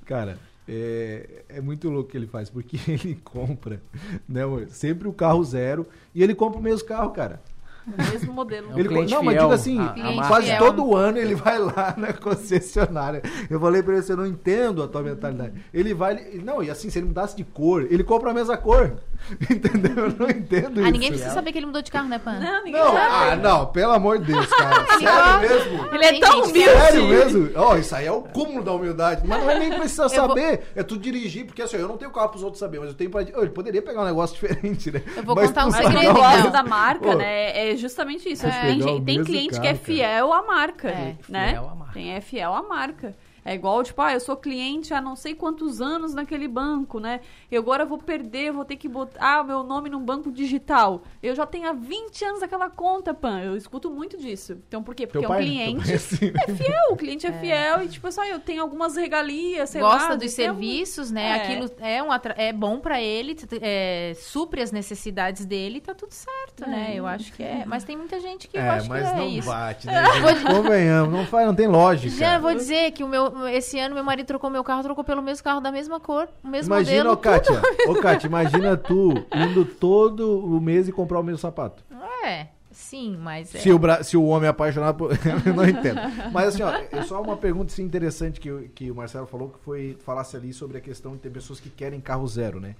cara, é, é muito louco o que ele faz, porque ele compra, né, sempre o carro zero e ele compra o mesmo carro, cara. O mesmo modelo. É um Ele, cliente não, mas digo assim, Cliente marca. quase fiel. todo ano ele vai lá <laughs> na concessionária. Eu falei pra ele, você não entendo a tua mentalidade. Ele vai, ele- não, e assim, se ele mudasse de cor, ele compra a mesma cor. <laughs> Entendeu? Eu não entendo isso. Ah, ninguém precisa saber que ele mudou de carro, né, Pan? Não, ninguém Não, sabe. ah, não, pelo amor de Deus, cara. Sério mesmo? Ele é tão que- humilde. Sério mesmo? Ó, isso aí é o cúmulo da humildade. Mas não é nem precisar <laughs> vou- saber. É tu dirigir, porque assim, eu não tenho carro pros outros saber, mas eu tenho pra. Ô, Ele poderia pegar um negócio <laughs> diferente, né? Eu vou Mas contar um Mas segredo, então. da marca, Ô, né, é justamente isso. É. Tem, tem cliente que carro, é cara. fiel à marca, É. né? Fiel à marca. Tem é fiel à marca. É igual, tipo, ah, eu sou cliente há não sei quantos anos naquele banco, né? E agora eu vou perder, vou ter que botar meu nome num banco digital. Eu já tenho há 20 anos aquela conta, Pan. Eu escuto muito disso. Então, por quê? Teu Porque é um pai, cliente. é assim, né? É fiel, o cliente é, fiel e, tipo, só eu tenho algumas regalias, sei Gosta lá. dos tem algum- serviços, né? É. Aquilo é, um atra- é bom pra ele, é, supre as necessidades dele, tá tudo certo, né? É. Eu acho que é. Mas tem muita gente que eu É, acho mas que é não isso. bate, né? <laughs> Convenhamos, não, faz, não tem lógica. Já vou dizer que o meu, esse ano meu marido trocou meu carro, trocou pelo mesmo carro da mesma cor, o mesmo Imagina, modelo. ô Kátia, ô Kátia, imagina tu indo todo o mês e comprar o mesmo sapato. É, sim, mas é. Se, o, bra- se o homem é apaixonado por. <laughs> eu não entendo. Mas assim, ó, é só uma pergunta assim, interessante que, o- que o Marcelo falou, que foi falasse ali sobre a questão de ter pessoas que querem carro zero, né?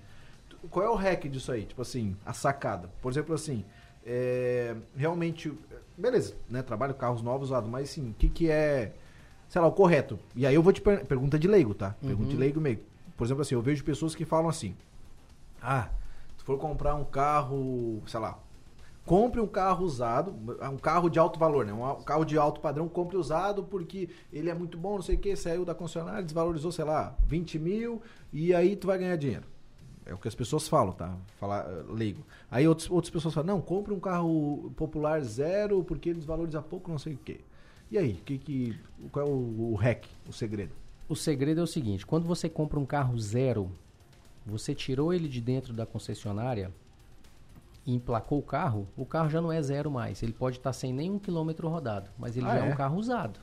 Qual é o hack disso aí? Tipo assim, a sacada. Por exemplo, assim, é, realmente. Beleza, né? Trabalho carros novos usados, mas assim, o que, que é, sei lá, o correto? E aí eu vou te per pergunta de leigo, tá? Pergunta de leigo mesmo. Por exemplo, assim, eu vejo pessoas que falam assim: Ah, se for comprar um carro, sei lá, compre um carro usado, um carro de alto valor, né? Um carro de alto padrão, compre usado porque ele é muito bom, não sei o que, saiu da concessionária, desvalorizou, sei lá, 20 mil e aí tu vai ganhar dinheiro. É o que as pessoas falam, tá? Falar eh, leigo. Aí outros, outras pessoas falam, não, compre um carro popular zero porque ele desvaloriza pouco, não sei o que. E aí, que, que, qual é o, o hack, o segredo? O segredo é o seguinte: quando você compra um carro zero, você tirou ele de dentro da concessionária e emplacou o carro, o carro já não é zero mais. Ele pode estar sem nenhum quilômetro rodado, mas ele Ah, já é? é? um carro usado.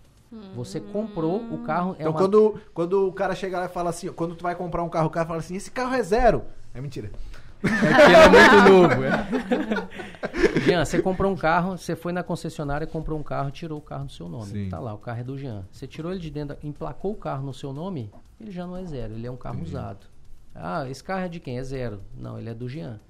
Você comprou o carro. é então, uma- quando, quando o cara chega lá e fala assim, quando tu vai comprar um carro, o cara fala assim, esse carro é zero. É mentira. É porque ele é muito <laughs> novo. É. Jean, você comprou um carro, você foi na concessionária, comprou um carro, tirou o carro do seu nome. Sim. Tá lá, o carro é do Jean. Você tirou ele de dentro, emplacou o carro no seu nome, ele já não é zero, ele é um carro usado. Ah, esse carro é de quem? É zero. Não, ele é do Jean.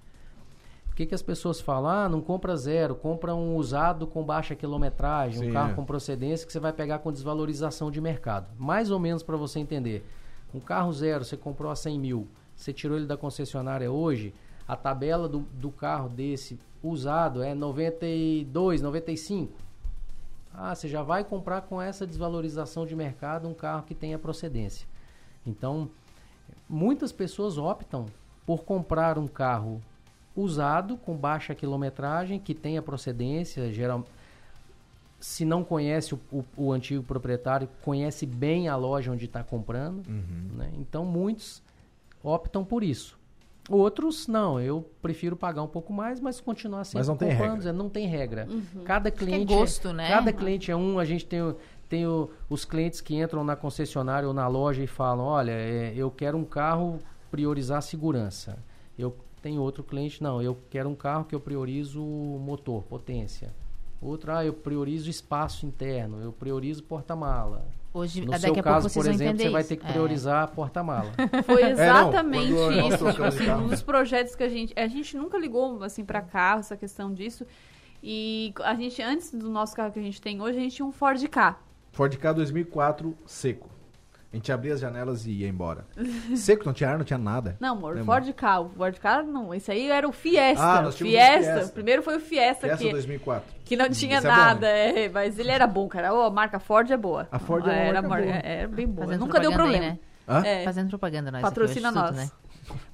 Por que, que as pessoas falam, ah, não compra zero, compra um usado com baixa quilometragem, Sim, um carro é. com procedência que você vai pegar com desvalorização de mercado. Mais ou menos para você entender. Um carro zero, você comprou a 100 mil, você tirou ele da concessionária hoje, a tabela do, do carro desse usado é 92, 95. Ah, você já vai comprar com essa desvalorização de mercado um carro que tenha procedência. Então, muitas pessoas optam por comprar um carro usado com baixa quilometragem que tenha procedência, geral se não conhece o, o- o antigo proprietário, conhece bem a loja onde está comprando. né? Então, muitos optam por isso. Outros, não, eu prefiro pagar um pouco mais, mas continuar sempre Mas não tem comprando. regra. é, Não tem regra. Cada cliente. gosto, né? Cada cliente é um. A gente tem, tem o- os clientes que entram na concessionária ou na loja e falam: olha, é, eu quero um carro priorizar a segurança. Eu tenho outro cliente, não, eu quero um carro que eu priorizo motor, potência. Outro, ah, eu priorizo espaço interno, eu priorizo porta-mala. Hoje, No daqui seu a caso, por exemplo, você vai isso. ter que É. priorizar a porta-mala. <laughs> Foi não, exatamente nós isso. Tipo assim, um dos projetos que a gente. A gente nunca ligou assim para carro, essa questão disso. E a gente, antes do nosso carro que a gente tem hoje, a gente tinha um Ford K. Ford K 2004 seco. A gente abria as janelas e ia embora. <laughs> Seco, não tinha ar, não tinha nada. Não, amor, Lembra? Ford K. O Ford K não. Esse aí era o Fiesta. Ah, nós um Fiesta. Fiesta. O primeiro foi o Fiesta, Essa que, 2004. que não tinha Esse é bom, nada. é, mas ele era bom, cara. Ô, a marca Ford é boa. A Ford é era, marca boa. Era bem boa. Fazendo Nunca deu problema. Aí, né? Hã? É. Fazendo propaganda nós. Patrocina nós. né?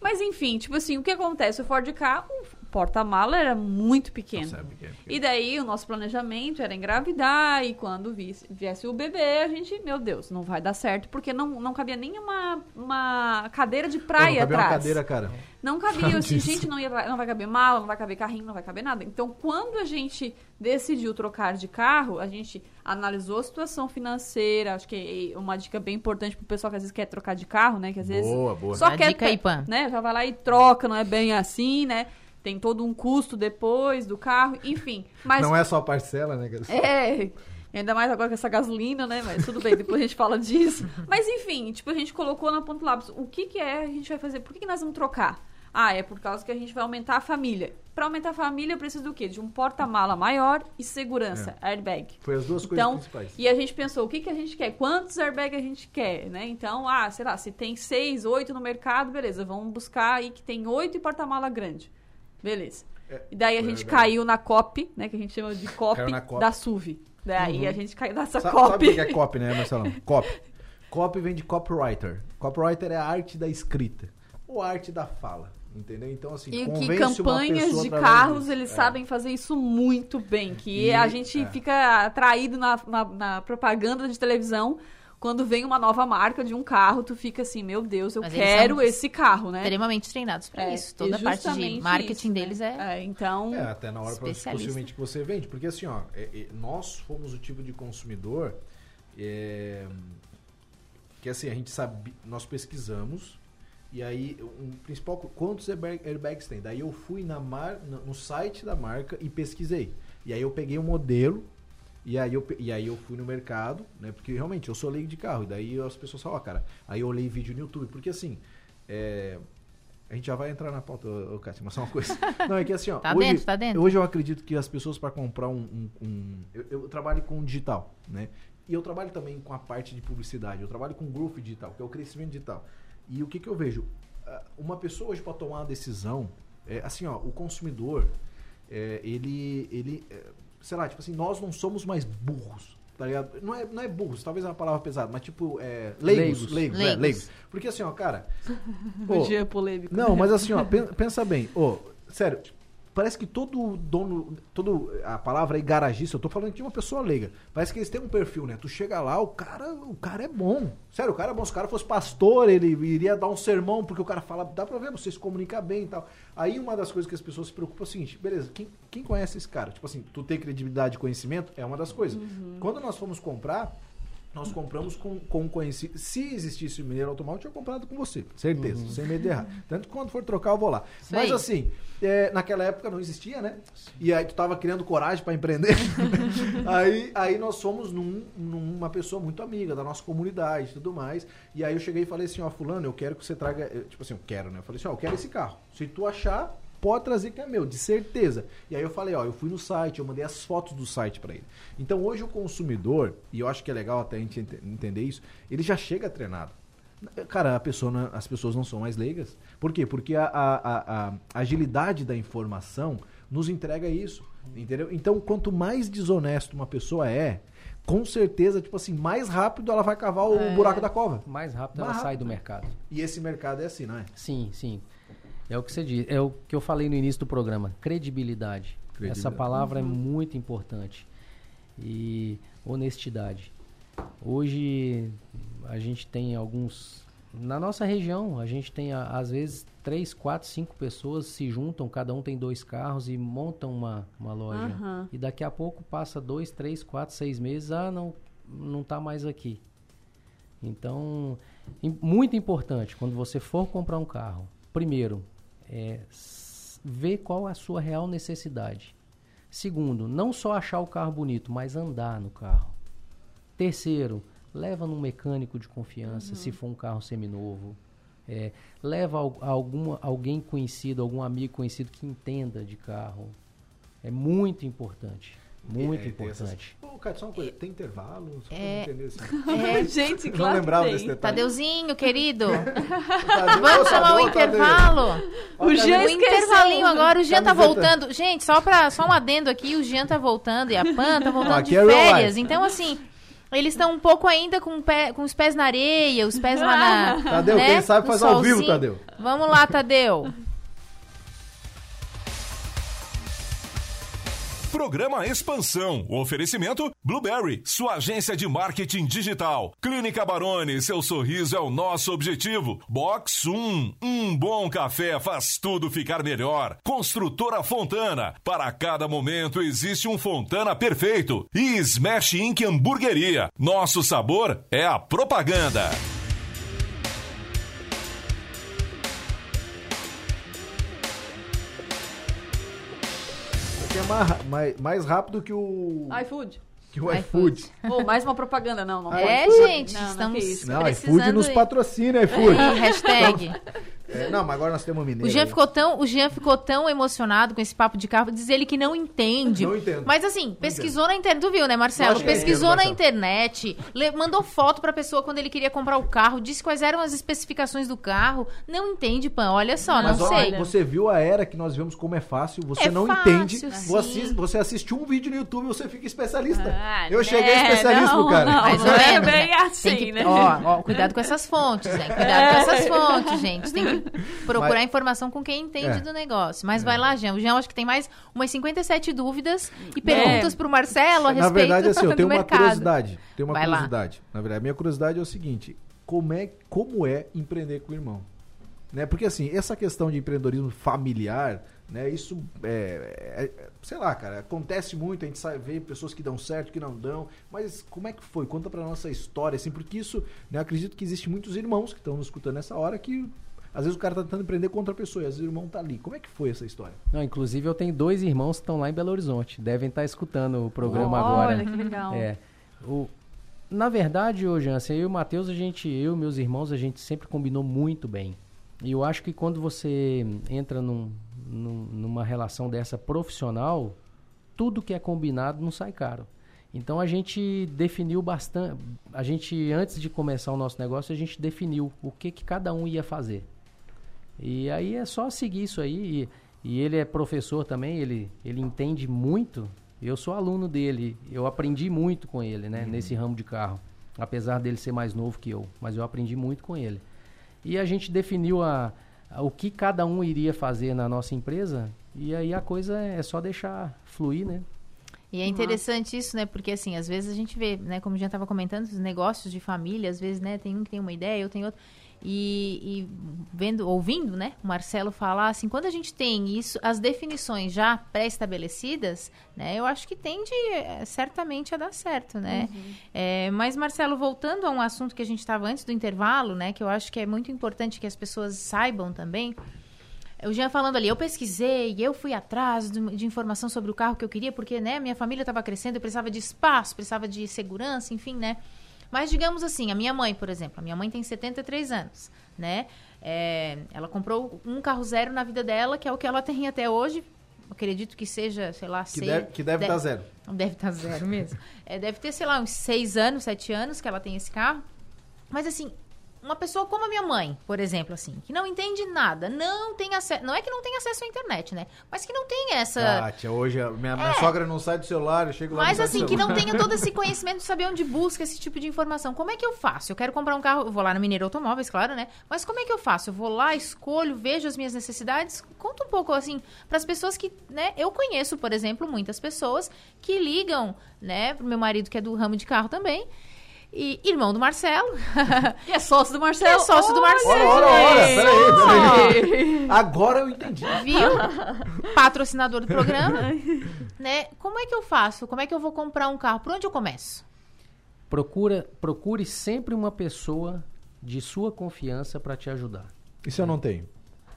Mas enfim, tipo assim, o que acontece? O Ford K, porta-mala era muito pequeno. Que é pequeno. E daí o nosso planejamento era engravidar e quando viesse, viesse o bebê, a gente, meu Deus, não vai dar certo, porque não, não cabia nem uma, uma cadeira de Pô, não praia cabia uma atrás. cadeira, cara. Não cabia, Sabe assim, gente, não, ia, não vai caber mala, não vai caber carrinho, não vai caber nada. Então, quando a gente decidiu trocar de carro, a gente analisou a situação financeira, acho que é uma dica bem importante pro pessoal que às vezes quer trocar de carro, né, que às vezes Boa, boa. só Dá quer, dica aí, Pan. né, já vai lá e troca, não é bem assim, né? Tem todo um custo depois do carro, enfim. Mas Não é só a parcela, né? é, ainda mais agora com essa gasolina, né? Mas tudo bem, depois a gente fala disso. Mas enfim, tipo, a gente colocou na ponta do lápis. O que que é a gente vai fazer? Por que, que nós vamos trocar? Ah, é por causa que a gente vai aumentar a família. Para aumentar a família, eu preciso do quê? De um porta-mala maior e segurança, airbag. Foi as duas coisas Então, principais. e a gente pensou, o que, que a gente quer? Quantos airbags a gente quer, né? Então, ah, sei lá, se tem seis, oito no mercado, beleza, vamos buscar aí que tem oito e porta-mala grande. Beleza. É, e daí a o gente airbag. caiu na COP, né? Que a gente chama de COP Caiu na COP. da SUV. Daí a gente caiu nessa Uhum. Sa- COP. Sabe o que é copy, né, Marcelão? <laughs> Copy. Copy vem de copywriter. Copywriter é a arte da escrita. Ou a arte da fala. Entendeu? Então, assim, E que convence uma campanhas pessoa de carros, disso. eles É. sabem fazer isso muito bem. Que E- a gente é. fica atraído na, na- na propaganda de televisão. Quando vem uma nova marca de um carro, tu fica assim, meu Deus, eu Mas eles quero são esse carro, né? Extremamente treinados pra É, isso. Toda a parte de marketing isso, né? deles é. Então, É, até na hora possivelmente que você vende. Porque assim, ó, é- é, nós fomos o tipo de consumidor é, que assim, a gente sabe, nós pesquisamos e aí um principal quantos airbag- airbags tem. Daí eu fui na mar, no no site da marca e pesquisei. E aí eu peguei um modelo e aí eu, e aí eu fui no mercado, né? Porque realmente eu sou leigo de carro. E daí as pessoas falam, ó, cara, aí eu olhei vídeo no YouTube. Porque assim, é, a gente já vai entrar na pauta, ô, Cássio, mas só uma coisa. <laughs> Não, é que assim, ó. Tá hoje, dentro, tá dentro. Hoje eu acredito que as pessoas para comprar um. um- um- eu, eu trabalho com digital, né? E eu trabalho também com a parte de publicidade. Eu trabalho com growth digital, que é o crescimento digital. E o que, que eu vejo? Uma pessoa hoje para tomar uma decisão, é, assim, ó, o consumidor, é, ele, ele, é, sei lá, tipo assim, nós não somos mais burros. Tá ligado? Não é, não é burros, talvez é uma palavra pesada, mas tipo, é, leigos, Leigos. leigos, é, Leigos. leigos. Porque assim, ó, cara. <laughs> o ô, dia polêmico. não, mas assim, ó, pen- pensa bem. Ô, sério, parece que todo dono, todo a palavra aí garagista, eu tô falando de uma pessoa leiga. Parece que eles têm um perfil, né? Tu chega lá, o cara, o cara é bom. Sério, o cara é bom. Se o cara fosse pastor, ele iria dar um sermão, porque o cara fala, dá pra ver, você se comunica bem e tal. Aí uma das coisas que as pessoas se preocupam é o seguinte, beleza, quem, quem conhece esse cara? Tipo assim, tu ter credibilidade e conhecimento é uma das coisas. Quando nós fomos comprar, nós compramos com, com conhecido. Se existisse o Mineiro Automóvel, eu tinha comprado com você. Certeza, sem medo de errar. Tanto que quando for trocar, eu vou lá. Isso Mas assim, é, naquela época não existia, né? E aí tu tava criando coragem pra empreender. <laughs> aí, aí nós fomos num- numa pessoa muito amiga da nossa comunidade e tudo mais. E aí eu cheguei e falei assim, ó, fulano, eu quero que você traga. Tipo assim, eu quero, né? Eu falei assim, ó, eu quero esse carro. Se tu achar, pode trazer que é meu, de certeza. E aí eu falei, ó, eu fui no site, eu mandei as fotos do site pra ele. Então hoje o consumidor, e eu acho que é legal até a gente ente- entender isso, ele já chega treinado. Cara, a pessoa não- as pessoas não são mais leigas. Por quê? Porque a, a- a- a agilidade da informação nos entrega isso. Entendeu? Então, quanto mais desonesto uma pessoa é, com certeza, tipo assim, mais rápido ela vai cavar o É. buraco da cova. Mais rápido Mais ela sai rápido, do né? mercado. E esse mercado é assim, não é? Sim, sim. É o que você diz. É o que eu falei no início do programa. Credibilidade. Credibilidade. Essa palavra é muito importante. E honestidade. Hoje a gente tem alguns. Na nossa região, a gente tem às vezes três, quatro, cinco pessoas se juntam, cada um tem dois carros e montam uma, uma loja. Aham. E daqui a pouco passa dois, três, quatro, seis meses, ah, não, não tá mais aqui. Então, muito importante, quando você for comprar um carro, primeiro, é ver qual é a sua real necessidade. Segundo, não só achar o carro bonito, mas andar no carro. Terceiro, leva num mecânico de confiança, se for um carro seminovo. É, leva alguma, alguém conhecido, algum amigo conhecido que entenda de carro. É muito importante. Muito É, tem essas- importante. Ô, cara, só uma coisa, tem intervalo? Só pra É. entender assim. <laughs> É, <laughs> Gente, Não claro lembrava que desse tem. detalhe. Tadeuzinho, querido. <laughs> Tadeu, Vamos chamar o intervalo. O Jean O intervalinho agora, o Jean tá voltando. Gente, só, pra, só um adendo aqui, o Jean tá voltando e a Pan tá voltando Aqui de é férias. Então, assim, eles estão um pouco ainda com, pé- com os pés na areia, os pés lá na. Tadeu, né, quem sabe faz ao vivo. Tadeu. Vamos lá, Tadeu. Programa Expansão. Oferecimento Blueberry, sua agência de marketing digital. Clínica Barone, seu sorriso é o nosso objetivo. Box 1, um bom café faz tudo ficar melhor. Construtora Fontana, para cada momento existe um Fontana perfeito. E Smash Inc. Hamburgueria, nosso sabor é a propaganda. Mais, mais, rápido que o, iFood. Que o iFood. Ou mais uma propaganda, não. não É, pode. gente, Não, não, estamos. Não, iFood nos patrocina, iFood. <laughs> Hashtag. É, não, mas agora nós temos um mineiro. O Jean, aí. ficou tão, o Jean ficou tão emocionado com esse papo de carro, diz ele que não entende. Não entendo. Mas assim, pesquisou na internet, tu viu, né, Marcelo? Lógico Pesquisou entendo, na Marcelo. internet, le- mandou foto pra pessoa quando ele queria comprar o carro, disse quais eram as especificações do carro. Não entende, Pan, olha só, não, Mas ó, sei. você viu a era que nós vemos como é fácil, você É não fácil, entende. sim. Você você assiste um vídeo no YouTube e você fica especialista. Ah, eu cheguei é, especialista, não, cara. não. Mas não é olha, bem assim, que- né? Ó, ó, cuidado com essas fontes, né? Cuidado com essas fontes, gente. Tem que <laughs> procurar Mas- informação com quem entende É. do negócio. Mas vai lá, Jean. O Jean acho que tem mais umas 57 dúvidas e perguntas pro Marcelo a Na respeito verdade, assim, eu do tenho uma mercado. curiosidade. Tenho uma Vai lá. curiosidade. Na verdade, a minha curiosidade é o seguinte: como é, como é empreender com o irmão? Né? Porque assim, essa questão de empreendedorismo familiar, né? Isso é, é- é- sei lá, cara, acontece muito, a gente sabe ver pessoas que dão certo, que não dão. Mas como é que foi? Conta pra nossa história, assim, porque isso, né, eu acredito que existe muitos irmãos que estão nos escutando nessa hora que às vezes o cara tá tentando empreender contra a pessoa, e às vezes o irmão tá ali. Como é que foi essa história? Não, inclusive eu tenho dois irmãos que estão lá em Belo Horizonte. Devem estar escutando o programa Olha, agora. que legal. É. O, na verdade, hoje, assim, eu e o Matheus, a gente, eu e meus irmãos, a gente sempre combinou muito bem. E eu acho que quando você entra num- numa relação dessa profissional, tudo que é combinado não sai caro. Então a gente definiu bastante. A gente, antes de começar o nosso negócio, a gente definiu o que, que cada um ia fazer. E aí é só seguir isso aí. E, e ele é professor também, ele, ele entende muito. Eu sou aluno dele, eu aprendi muito com ele, né, nesse ramo de carro. Apesar dele ser mais novo que eu, mas eu aprendi muito com ele. E a gente definiu a- o que cada um iria fazer na nossa empresa, e aí a coisa é só deixar fluir, né? E é interessante isso, né? Porque assim, às vezes a gente vê, né, como já estava comentando, os negócios de família, às vezes, né, tem um que tem uma ideia, eu tenho outro. E, e vendo, ouvindo, né, o Marcelo falar assim, quando a gente tem isso, as definições já pré-estabelecidas, né, eu acho que tende eh, certamente a dar certo, né? É, mas, Marcelo, voltando a um assunto que a gente estava antes do intervalo, né, que eu acho que é muito importante que as pessoas saibam também, o Jean falando ali, eu pesquisei, eu fui atrás de, de informação sobre o carro que eu queria, porque, né, minha família estava crescendo, eu precisava de espaço, precisava de segurança, enfim, né? Mas digamos assim, a minha mãe, por exemplo, a minha mãe tem 73 anos, né? É, ela comprou um carro zero na vida dela, que é o que ela <laughs> tem até hoje. Acredito que seja, sei lá, Que seis- deve, que deve de- dar zero. Deve estar zero mesmo. <laughs> É, deve ter, sei lá, uns seis anos, sete anos que ela tem esse carro. Mas assim, uma pessoa como a minha mãe, por exemplo, assim, que não entende nada, não tem acesso. Não é que não tem acesso à internet, né? Mas que não tem essa. Ah, tia, hoje a minha, minha sogra não sai do celular, eu chego lá Mas assim, que não tenha todo esse <laughs> conhecimento de saber onde busca esse tipo de informação. Como é que eu faço? Eu quero comprar um carro, eu vou lá no Mineiro Automóveis, claro, né? Mas como é que eu faço? Eu vou lá, escolho, vejo as minhas necessidades. Conta um pouco assim para as pessoas que, né, eu conheço, por exemplo, muitas pessoas que ligam, né, pro meu marido que é do ramo de carro também. E irmão do Marcelo. Que <laughs> é sócio do Marcelo. É sócio do Marcelo. Ora, ora, ora, peraí, peraí. Agora eu entendi. Viu? <laughs> Patrocinador do programa. né? Como é que eu faço? Como é que eu vou comprar um carro? Por onde eu começo? Procura, procure sempre uma pessoa de sua confiança para te ajudar. Isso eu não tenho.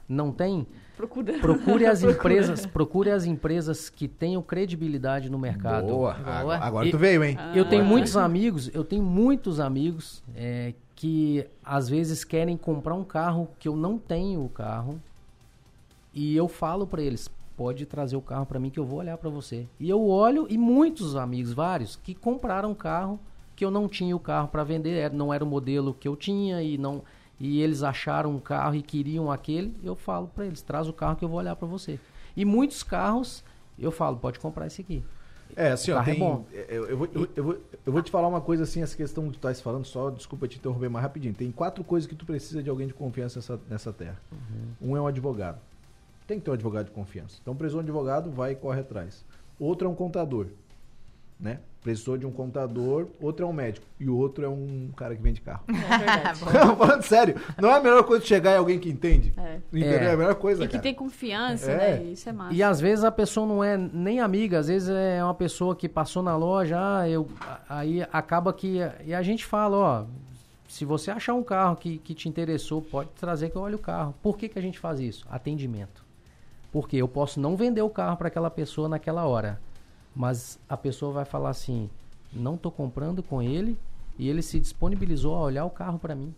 Não tem? Procura. Procure as <laughs> empresas, procure as empresas que tenham credibilidade no mercado. Boa. Boa. Agora, agora E- tu veio, hein? Eu tenho muitos amigos, eu tenho muitos amigos é, que às vezes querem comprar um carro que eu não tenho o carro e eu falo pra eles, pode trazer o carro pra mim que eu vou olhar pra você. E eu olho e muitos amigos, vários, que compraram um carro que eu não tinha o carro pra vender, era- não era o modelo que eu tinha e não e eles acharam um carro e queriam aquele, eu falo pra eles, traz o carro que eu vou olhar pra você. E muitos carros eu falo, pode comprar esse aqui. É, assim, ó, é tem. bom. Eu, eu vou, eu, eu vou, eu vou te falar uma coisa assim, essa questão que tu estás falando, só desculpa te interromper mais rapidinho. Tem quatro coisas que tu precisa de alguém de confiança nessa, nessa terra. Um é um advogado. Tem que ter um advogado de confiança. Então, precisou de um advogado, vai e corre atrás. outro é um contador, né? Precisou de um contador, outro é um médico e o outro é um cara que vende carro. É <laughs> falando sério, não é a melhor coisa chegar em alguém que entende? É. Entendeu? É, É. a melhor coisa, E que cara. tem confiança, É. né? Isso é massa. E às vezes a pessoa não é nem amiga, às vezes é uma pessoa que passou na loja, ah, eu, aí acaba que. E a gente fala, ó, se você achar um carro que, que te interessou, pode trazer que eu olhe o carro. Por que, que a gente faz isso? Atendimento. Porque eu posso não vender o carro para aquela pessoa naquela hora, mas a pessoa vai falar assim: não tô comprando com ele e ele se disponibilizou a olhar o carro para mim.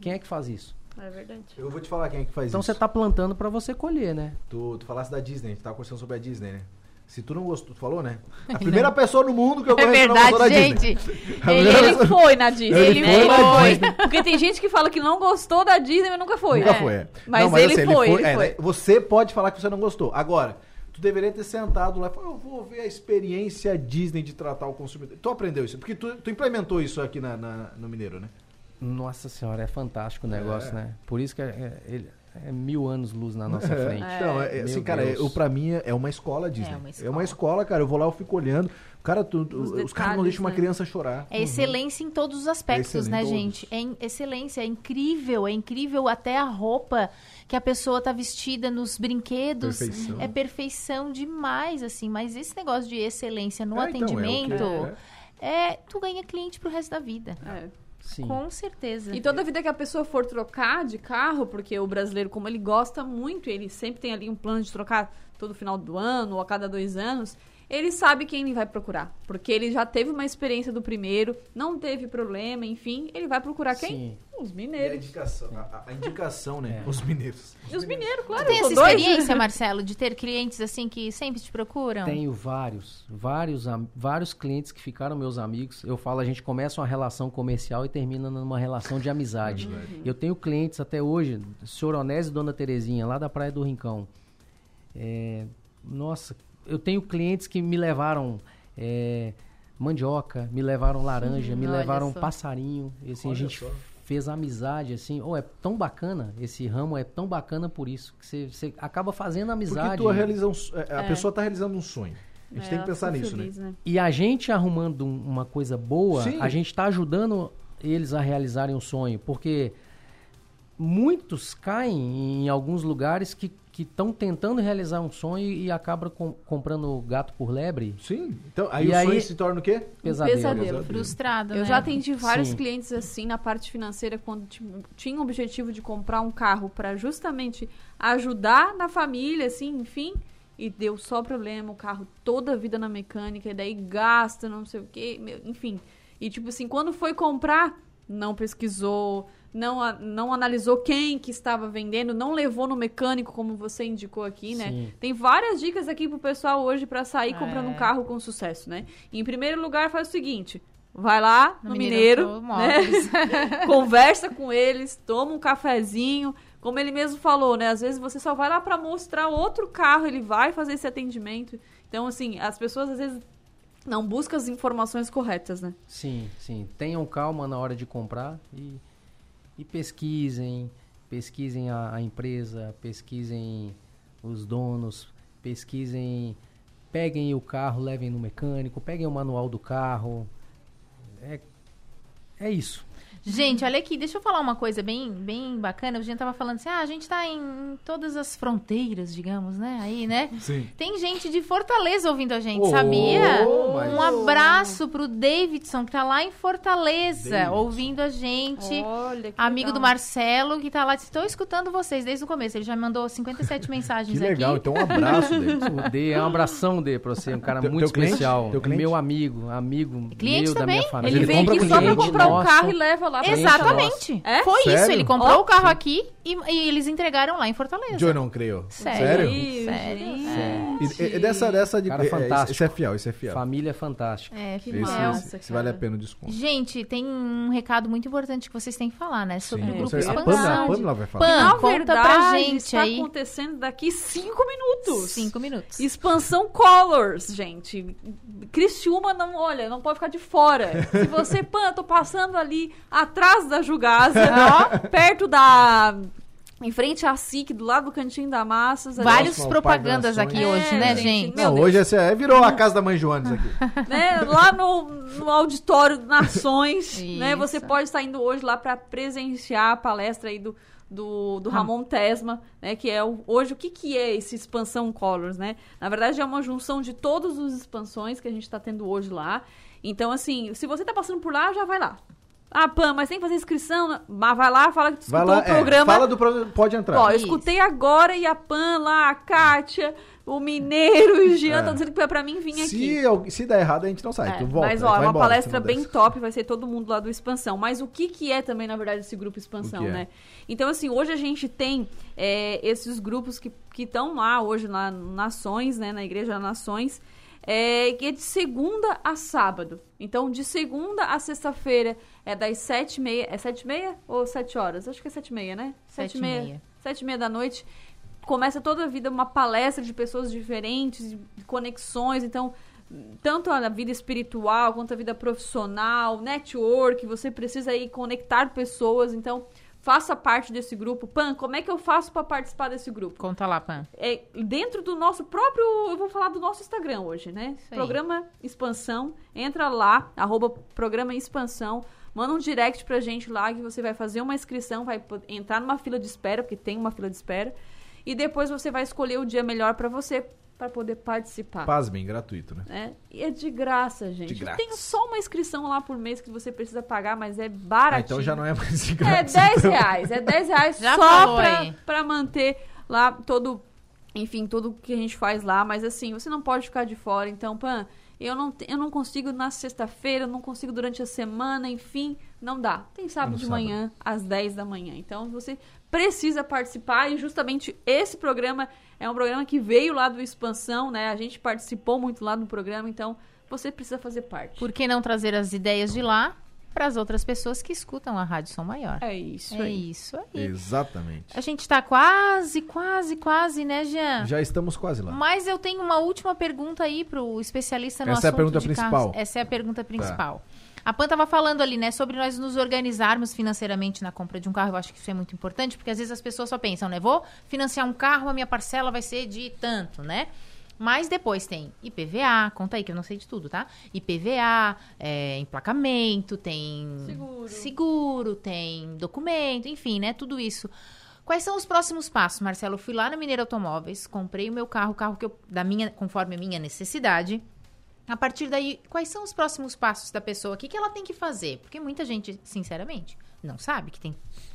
Quem é que faz isso? É verdade. Eu vou te falar quem é que faz Então isso. você tá plantando para você colher, né? Tu, tu falasse da Disney, gente tava conversando sobre a Disney, né? Se tu não gostou, tu falou, né? <laughs> A primeira pessoa no mundo que eu É conheço não da verdade, Disney. gente. <laughs> Primeira Ele pessoa- foi na Disney. Ele Ele, foi na foi. Disney. Porque tem gente que fala que não gostou da Disney, mas nunca foi. Nunca É. foi, é. Mas, Não, ele, assim, foi, ele é, foi. né? Você pode falar que você não gostou. Agora, tu deveria ter sentado lá e falado, eu vou ver a experiência Disney de tratar o consumidor. Tu aprendeu isso? Porque tu, tu implementou isso aqui na, na- no Mineiro, né? Nossa senhora, é fantástico o negócio, né? Por isso que é, é- ele- é mil anos luz na nossa É. frente. Então, é, assim, cara, eu, pra mim é- é uma escola Disney. É uma É uma escola, cara. Eu vou lá, eu fico olhando. Cara, tu- Os os, caras não deixam uma né? criança chorar. É excelência em todos os aspectos, Excelente né, gente? É excelência, é incrível, é incrível até a roupa que a pessoa tá vestida nos brinquedos. Perfeição. É perfeição demais, assim. Mas esse negócio de excelência no É, então, é atendimento é. é, tu ganha cliente pro resto da vida. É. Sim. Com certeza. E toda vida que a pessoa for trocar de carro, porque o brasileiro, como ele gosta muito, ele sempre tem ali um plano de trocar todo final do ano ou a cada dois anos, ele sabe quem ele vai procurar. Porque ele já teve uma experiência do primeiro, não teve problema, enfim, ele vai procurar quem? Sim. Os E a mineiros. indicação, a, a indicação, né? É. Os mineiros. E os mineiros, claro. Tu tem essa dois. experiência, <laughs> Marcelo, de ter clientes assim que sempre te procuram? Tenho vários, vários, vários clientes que ficaram meus amigos. Eu falo, a gente começa uma relação comercial e termina numa relação de amizade. Eu tenho clientes até hoje, senhor Onésio e Dona Terezinha, lá da Praia do Rincão. É, nossa, eu tenho clientes que me levaram é, mandioca, me levaram laranja, me Hum, olha levaram só. passarinho. E, assim, a Olha gente só. fez amizade, assim. Oh, é tão bacana, esse ramo é tão bacana por isso, que você, você acaba fazendo amizade. Porque tu realiza um, s- é, a É. pessoa tá realizando um sonho. A gente É, tem que pensar nisso, né? feliz, né? E a gente arrumando um- uma coisa boa, Sim. a gente está ajudando eles a realizarem um sonho. Porque muitos caem em alguns lugares que estão tentando realizar um sonho e acabam com- comprando gato por lebre. Sim. Então, aí E o sonho aí- se torna o quê? Pesadelo. pesadelo. Frustrado, Eu né? já atendi vários Sim. clientes assim na parte financeira quando ti- tinha o objetivo de comprar um carro para justamente ajudar na família, assim, enfim, e deu só problema, o carro toda a vida na mecânica, e daí gasta, não sei o quê, meu, enfim. E tipo assim, quando foi comprar, não pesquisou, não, a- não analisou quem que estava vendendo, não levou no mecânico, como você indicou aqui, né? Sim. Tem várias dicas aqui pro pessoal hoje para sair comprando um É. carro com sucesso, né? Em primeiro lugar, faz o seguinte: vai lá no, No Mineiro, Mineiro né? <laughs> Conversa com eles, toma um cafezinho. Como ele mesmo falou, né? Às vezes você só vai lá para mostrar outro carro, ele vai fazer esse atendimento. Então, assim, as pessoas às vezes não buscam as informações corretas, né? Sim, sim. Tenham calma na hora de comprar e, e pesquisem. Pesquisem a, a empresa, pesquisem os donos, pesquisem. Peguem o carro, levem no mecânico, peguem o manual do carro. É, é isso. Gente, olha aqui, deixa eu falar uma coisa bem, bem bacana. A gente tava falando assim, ah, a gente tá em todas as fronteiras, digamos, né? Aí, né? Sim. Tem gente de Fortaleza ouvindo a gente, Oh, sabia? mas- Um abraço pro Davidson, que tá lá em Fortaleza, Davidson. ouvindo a gente. Olha, que Amigo legal. do Marcelo, que tá lá. Estou escutando vocês desde o começo. Ele já me mandou 57 <laughs> mensagens Que legal. aqui. Então, um abraço dele. <laughs> O D é um abração D pra você, um cara Teu- muito teu cliente? especial. Teu cliente? Meu amigo, amigo Cliente meu da também? minha família. Ele, Ele vem aqui só pra cliente comprar um carro e leva lá pra Exatamente. É? Foi isso. Sério? Ele comprou Ó. o carro aqui e, e eles entregaram lá em Fortaleza. Eu não creio. Sério? Sério? gente. E, dessa, dessa de. Cara é- fantástico. Isso é fiel, isso é fiel. Família fantástica. É, Que esse, esse cara. vale a pena o desconto. Gente, tem um recado muito importante que vocês têm que falar, né? Sobre Sim, o grupo certeza. a Expansão. Pamela, a Pamela vai falar. Pan, Na conta verdade, pra gente está aí. acontecendo daqui cinco minutos. Cinco minutos. Expansão Colors, gente. Criciúma não, olha, não pode ficar de fora. Se você, pan, eu tô passando ali atrás da Jugasa, <laughs> ó, perto da em frente à SIC, do lado do Cantinho da Massas. ali, Vários ao propagandas aqui das hoje, É, né, gente, Não, hoje é, virou a casa da mãe Joanes aqui. <laughs> né, lá no, no auditório Nações, <laughs> né? Você pode estar indo hoje lá para presenciar a palestra aí do, do, do Ram- Ramon Tesma, né? Que é o, hoje o que, que é esse expansão Colors, né? Na verdade é uma junção de todas as expansões que a gente está tendo hoje lá. Então assim, se você tá passando por lá, já vai lá. Ah, Pam, mas tem que fazer inscrição, mas vai lá, fala que tu Vai escutou lá, o programa. é, fala do programa, pode entrar. Ó, eu Isso. escutei agora e a Pan lá, a Kátia, o Mineiro e o Jean É. estão dizendo que é pra mim vir aqui. se, der errado, a gente não sai. É, tu volta, mas ó, é uma embora, palestra bem top, vai ser todo mundo lá do Expansão. Mas o que que é também, na verdade, esse grupo Expansão, é? né? Então, assim, hoje a gente tem é, esses grupos que estão lá hoje na Nações, né? Na Igreja Nações, é, que é de segunda a sábado. Então, de segunda a sexta-feira é das sete e meia. É sete e meia ou sete horas? Acho que é sete e meia, né? Sete e meia. Sete e meia da noite. Começa toda a vida uma palestra de pessoas diferentes, de conexões. Então, tanto a vida espiritual quanto a vida profissional, network, você precisa aí conectar pessoas. Então, faça parte desse grupo. Pan, como é que eu faço para participar desse grupo? Conta lá, Pan. É dentro do nosso próprio, eu vou falar do nosso Instagram hoje, né? Programa Expansão, entra lá, arroba Programa Expansão, manda um direct pra gente lá que você vai fazer uma inscrição, vai entrar numa fila de espera, porque tem uma fila de espera, e depois você vai escolher o dia melhor pra você, pra poder participar. Pasmem, gratuito, né? né? E é de graça, gente. De. Tem só uma inscrição lá por mês que você precisa pagar, mas é Ah, baratinho. então já não é mais de É grátis. 10 então. reais. É 10 reais <laughs> Já só pra manter lá todo. Enfim, tudo que a gente faz lá. Mas assim, você não pode ficar de fora. Então, Pan, eu não, eu não consigo na sexta-feira, eu não consigo durante a semana, enfim, não dá. Tem sábado de sábado. manhã, às 10 da manhã. Então, você precisa participar e justamente esse programa é um programa que veio lá do Expansão, né? A gente participou muito lá no programa, então você precisa fazer parte. Por que não trazer as ideias de lá para as outras pessoas que escutam a Rádio Som Maior? É isso É aí. isso aí. Exatamente. A gente tá quase, quase, quase, né, Jean? Já estamos quase lá. Mas eu tenho uma última pergunta aí pro especialista no Essa é a assunto pergunta principal. carros. Essa é a pergunta principal. A Pan tava falando ali, né, sobre nós nos organizarmos financeiramente na compra de um carro. Eu acho que isso é muito importante, porque às vezes as pessoas só pensam, né, vou financiar um carro, a minha parcela vai ser de tanto, né? Mas depois tem IPVA, conta aí que eu não sei de tudo, tá? IPVA, é, emplacamento, tem Seguro. seguro, tem documento, enfim, né? Tudo isso. Quais são os próximos passos, Marcelo? Eu fui lá na Mineira Automóveis, comprei o meu carro, o carro que eu, da minha, conforme a minha necessidade. A partir daí, quais são os próximos passos da pessoa? O que, que ela tem que fazer? Porque muita gente, sinceramente, não sabe que tem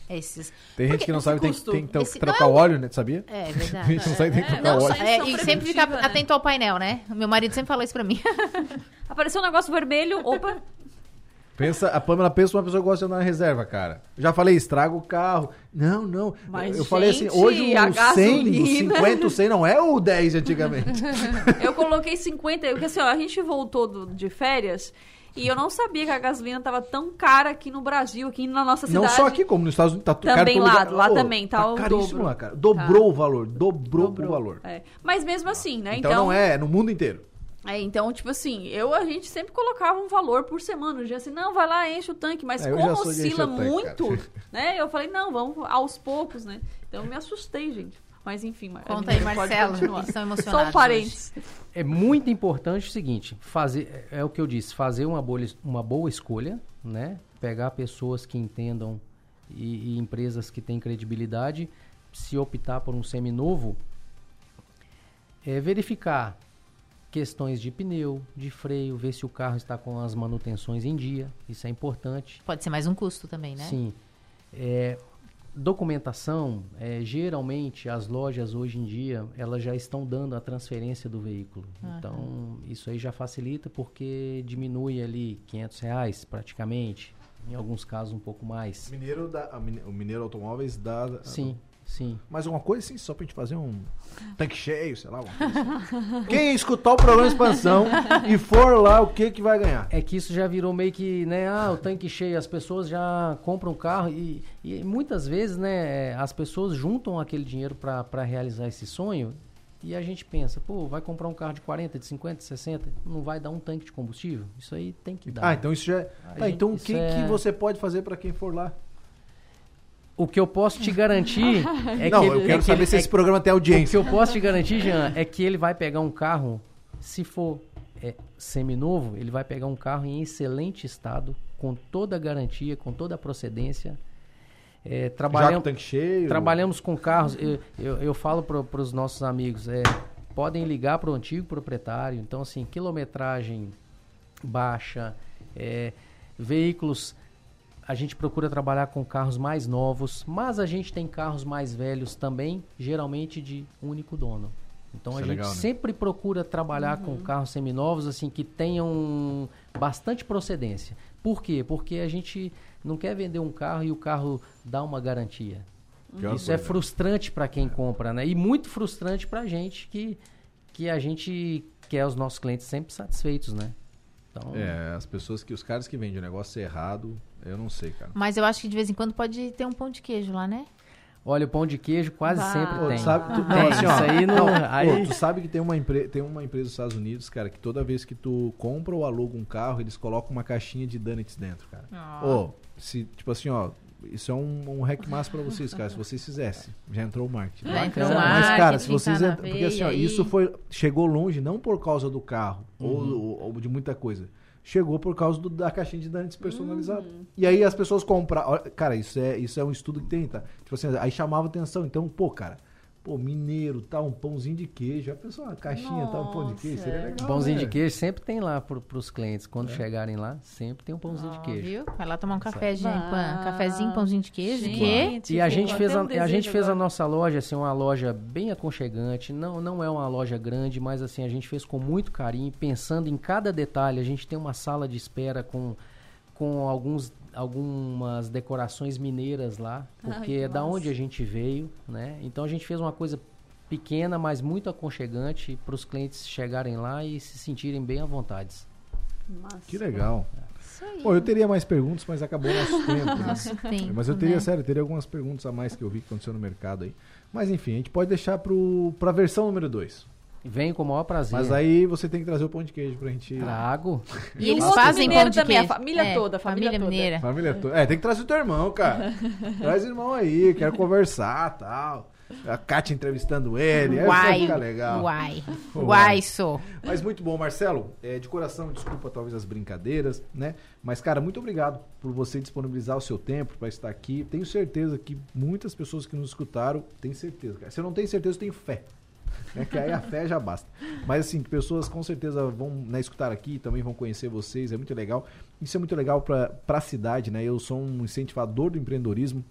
esses. Tem gente Porque que não sabe, tem, custo- tem que esse- trocar não é o óleo, né? Sabia? É <laughs> A verdade. gente não sabe, tem que É, trocar não óleo. É, e sempre fica preventiva, né? atento ao painel, né? O meu marido sempre fala isso pra mim. <laughs> Apareceu um negócio vermelho, opa, Pensa, a Pamela pensa uma pessoa que gosta de andar na reserva, cara. Já falei, estraga o carro. Não, não. Mas, eu falei assim, gente, hoje a o 100, o gasolina- 50, o 100 não é o 10 de antigamente. <laughs> Eu coloquei 50, porque assim, ó, a gente voltou do- de férias e eu não sabia que a gasolina tava tão cara aqui no Brasil, aqui na nossa cidade. Não só aqui, como nos Estados Unidos, tá Também lá, lugar. lá também, tá o caríssimo dobro. lá, cara. Dobrou Tá. o valor, dobrou, Dobrou. o valor. É. Mas mesmo assim, né? Então, Então, não é, é no mundo inteiro. é, então, tipo assim, eu a gente sempre colocava um valor por semana. O dia assim, não, vai lá, enche o tanque, mas É, como oscila tanque, muito, <laughs> né? Eu falei, não, vamos aos poucos, né? Então eu me assustei, gente. Mas enfim, Conta aí, Marcelo. Só emocionados. um parênteses. É muito importante o seguinte, fazer é o que eu disse, fazer uma uma boa escolha, né? Pegar pessoas que entendam e, e empresas que têm credibilidade, se optar por um seminovo, é verificar questões de pneu, de freio, ver se o carro está com as manutenções em dia, isso é importante. Pode ser mais um custo também, né? Sim. É, documentação, é, geralmente as lojas hoje em dia, elas já estão dando a transferência do veículo. Então, isso aí já facilita porque diminui ali 500 reais praticamente, em alguns casos um pouco mais. Mineiro da, a Mine- o Mineiro Automóveis dá. Sim, sim. Mais alguma coisa assim, só pra gente fazer um tanque cheio, sei lá. assim. <laughs> Quem escutar o programa Expansão e for lá, o que que vai ganhar? É que isso já virou meio que, né, ah, o tanque cheio, as pessoas já compram carro e, e muitas vezes, né, as pessoas juntam aquele dinheiro para realizar esse sonho e a gente pensa, pô, vai comprar um carro de 40, de 50, de 60, não vai dar um tanque de combustível? Isso aí tem que dar. Ah, então isso já é. Tá, gente- então o que, é- que você pode fazer pra quem for lá? O que eu posso te garantir <laughs> é não, que eu ele- quero é que saber ele- se é esse programa tem O audiência. que eu posso te garantir, Jean, é que ele vai pegar um carro, se for é, seminovo, ele vai pegar um carro em excelente estado, com toda a garantia, com toda a procedência. É, Já com trabalham, o tanque cheio. trabalhamos com carros, eu, eu, eu falo para os nossos amigos, é, podem ligar para o antigo proprietário, então assim, quilometragem baixa, é, veículos, a gente procura trabalhar com carros mais novos, mas a gente tem carros mais velhos também, geralmente de único dono. Então Isso a é gente legal, né? sempre procura trabalhar com carros seminovos assim que tenham bastante procedência. Por quê? Porque a gente não quer vender um carro e o carro dá uma garantia. Pior Isso é frustrante para quem compra, né? E muito frustrante para a gente que, que a gente quer os nossos clientes sempre satisfeitos, né? Então, É, as pessoas que. Os caras que vendem o negócio errado, eu não sei, cara. Mas eu acho que de vez em quando pode ter um pão de queijo lá, né? olha, o pão de queijo quase sempre Pô, tem. tu sabe, tu, não, assim, ó, isso aí não- não, aí- pô, tu sabe que tem uma, empre, tem uma empresa dos Estados Unidos, cara, que toda vez que tu compra ou aluga um carro, eles colocam uma caixinha de donuts dentro, cara. Ô, se, tipo assim, ó, isso é um, um hack massa pra vocês, cara, se vocês fizessem. Já entrou o marketing. Já entrou o Bacana. Mas, cara, se marketing, vocês tá na entram. Porque assim, ó, isso foi. Chegou longe não por causa do carro Uhum. ou, ou- ou de muita coisa. Chegou por causa do- da caixinha de donuts personalizado. Uhum. E aí as pessoas compraram. Cara, isso é, isso é um estudo que tem, tá? Tipo assim, aí chamava atenção. Então, pô, cara, pô, mineiro, tá, um pãozinho de queijo. A pessoa, uma caixinha, tá, um pão de queijo. Seria Nossa. legal. Pãozinho né? de queijo sempre tem lá pro, pros clientes. Quando É. chegarem lá, sempre tem um pãozinho de Ó, queijo. Viu? Vai lá tomar um café, gente. Bah. Cafezinho, pãozinho de queijo. Gente? E a gente fez a, um a gente fez a nossa loja assim uma loja bem aconchegante. Não não é uma loja grande, mas assim a gente fez com muito carinho, pensando em cada detalhe. A gente tem uma sala de espera com com alguns algumas decorações mineiras lá, Ai, porque que é da onde a gente veio, né? Então a gente fez uma coisa pequena, mas muito aconchegante para os clientes chegarem lá e se sentirem bem à vontade. Massa. Que legal. Isso aí. Pô, eu teria mais perguntas, mas acabou o nosso <laughs> tempo. né? Nosso tempo, Mas eu teria, né? sério, teria algumas perguntas a mais que eu vi que aconteceu no mercado aí. Mas enfim, a gente pode deixar pro, pra versão número 2. Vem com o maior prazer. Mas aí você tem que trazer o pão de queijo pra gente. Trago. E eles fazem pão de também, a queijo. família É, toda, a família toda. mineira. Família toda. É, tem que trazer o teu irmão, cara. <laughs> Traz o irmão aí, quero conversar tal. A Kátia entrevistando ele. Uai, ficar legal. uai, Uai. uai, sou. Mas muito bom, Marcelo. É, de coração, desculpa talvez as brincadeiras, né? Mas, cara, muito obrigado por você disponibilizar o seu tempo para estar aqui. Tenho certeza que muitas pessoas que nos escutaram têm certeza, cara. Se eu não tenho certeza, eu tenho fé. Né? <laughs> Que aí a fé já basta. Mas assim, pessoas com certeza vão né, escutar aqui, também vão conhecer vocês, é muito legal. Isso é muito legal para a cidade, né? Eu sou um incentivador do empreendedorismo.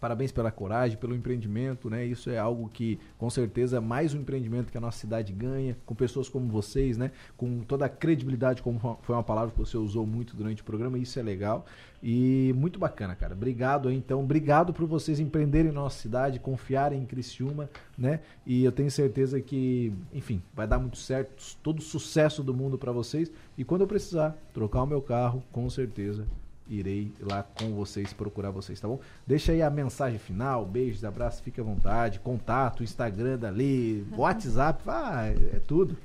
Parabéns pela coragem, pelo empreendimento, né? Isso é algo que, com certeza, é mais um empreendimento que a nossa cidade ganha, com pessoas como vocês, né? Com toda a credibilidade, como foi uma palavra que você usou muito durante o programa, isso é legal. E muito bacana, cara. Obrigado então. Obrigado por vocês empreenderem nossa cidade, confiarem em Criciúma, né? E eu tenho certeza que, enfim, vai dar muito certo, todo o sucesso do mundo para vocês. E quando eu precisar trocar o meu carro, com certeza irei lá com vocês, procurar vocês, tá bom? Deixa aí a mensagem final, beijos, abraços, fique à vontade, contato, Instagram dali, <laughs> WhatsApp, ah, é tudo.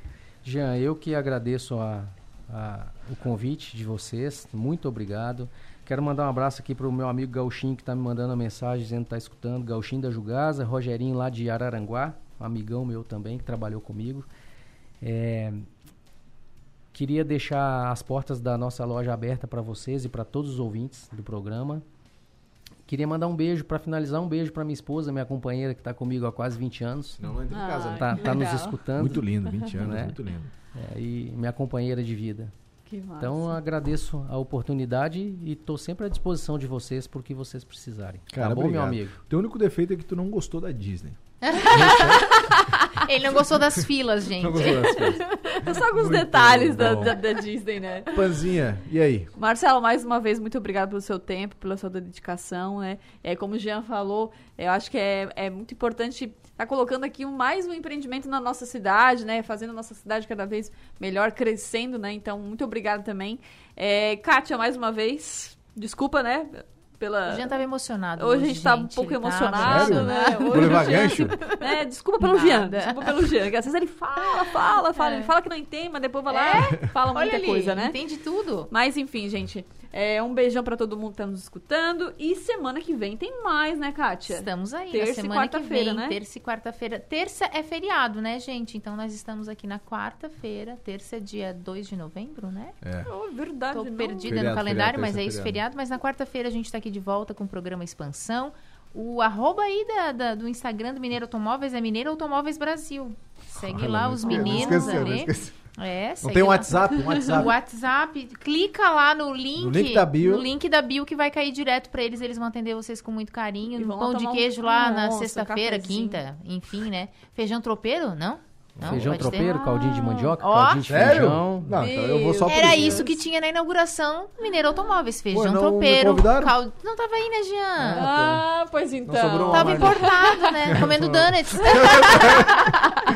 Jean, eu que agradeço a, a- o convite de vocês, muito obrigado. Quero mandar um abraço aqui para o meu amigo Gauchinho que está me mandando uma mensagem dizendo que está escutando. Gauchinho da Jugasa, Rogerinho lá de Araranguá, um amigão meu também que trabalhou comigo. É, queria deixar as portas da nossa loja aberta para vocês e para todos os ouvintes do programa. Queria mandar um beijo, para finalizar, um beijo para minha esposa, minha companheira que está comigo há quase 20 anos. Não, não entra em casa, né? Tá, tá nos escutando. Muito lindo, 20 anos, Né? muito lindo. É, e minha companheira de vida. Que massa. Então agradeço a oportunidade e estou sempre à disposição de vocês por que vocês precisarem. Cara, tá bom, meu obrigado. amigo? O teu único defeito é que tu não gostou da Disney. <laughs> Ele não gostou das filas, gente. Não gostou das. É <laughs> só alguns detalhes da, da- da Disney, né? Panzinha, e aí? Marcelo, mais uma vez, muito obrigado pelo seu tempo, pela sua dedicação, né? É, como o Jean falou, eu acho que é, é muito importante estar colocando aqui mais um empreendimento na nossa cidade, né? Fazendo a nossa cidade cada vez melhor, crescendo, né? Então, muito obrigado também. É, Kátia, mais uma vez, desculpa, né? Pela. O Jean tava emocionado. Hoje a gente tá um pouco emocionado, Sério? né? Hoje Vou levar o Jean- gancho? <laughs> É, desculpa pelo Nada. Jean. Desculpa pelo Jean. que Às vezes ele fala, fala, fala. É. Ele fala que não entende, mas depois vai lá e fala Olha muita ali, coisa, né? entende tudo. Mas enfim, gente. É, um beijão pra todo mundo que tá nos escutando. E semana que vem tem mais, né, Kátia? Estamos aí, Terça na e semana que quarta-feira, vem, né? terça e quarta-feira. Terça é feriado, né, gente? Então nós estamos aqui na quarta-feira. Terça é dia 2 de novembro, né? É. Oh, verdade, Tô não. perdida Feriado, no calendário, feriado, mas é isso, feriado. feriado. Mas na quarta-feira a gente tá aqui de volta com o programa Expansão. O arroba aí da- da- do Instagram do Mineiro Automóveis é Mineiro Automóveis Brasil. Segue lá os meninos Esqueceu, ali. É, Não tem um. WhatsApp? Um <laughs> WhatsApp. O WhatsApp, clica lá no link, No link da bio. no link da bio que vai cair direto pra eles, eles vão atender vocês com muito carinho. E No pão de tomar um- queijo lá na sexta-feira, quinta, enfim, né? Feijão tropeiro? Não? Não, Feijão ter. tropeiro, caldinho de mandioca, Ó, caldinho de Sério? feijão. Não, então eu vou só Era isso. isso que tinha na inauguração do Mineiro Automóveis, feijão não tropeiro, convidaram? cal- Não tava aí, né, Jean? Ah, pois então. sobrou uma Tava margem. importado, né? <laughs> Comendo donuts. <laughs>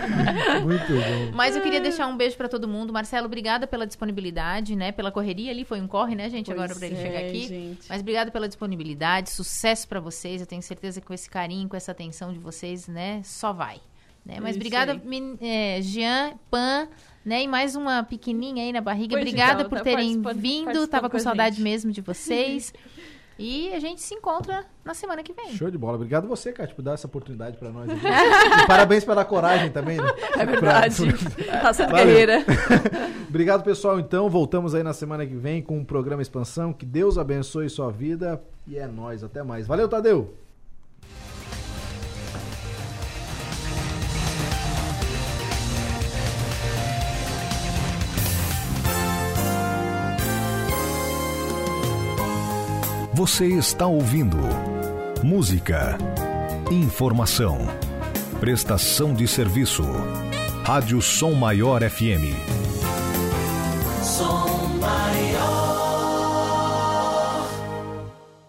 Muito bom. Mas eu queria deixar um beijo pra todo mundo. Marcelo, obrigada pela disponibilidade, né? Pela correria ali, foi um corre, né, gente, Pois agora pra ele é, chegar aqui. gente. Mas obrigada pela disponibilidade, sucesso pra vocês. Eu tenho certeza que com esse carinho, com essa atenção de vocês, né, só vai. Né? Mas Isso obrigada, é, Jean, Pan, né? E mais uma pequenininha aí na barriga. Pois obrigada então, por tá terem vindo. Tava com com saudade gente. mesmo de vocês. <laughs> e a gente se encontra na semana que vem. Show de bola. Obrigado você, Cátia, por dar essa oportunidade pra nós. e parabéns pela coragem também, né? É verdade. <laughs> tá sendo guerreira. <laughs> Obrigado, pessoal. Então, voltamos aí na semana que vem com o programa Expansão. Que Deus abençoe sua vida. E é nóis. Até mais. Valeu, Tadeu. Você está ouvindo música, informação, prestação de serviço. Rádio Som Maior FM. Som maior.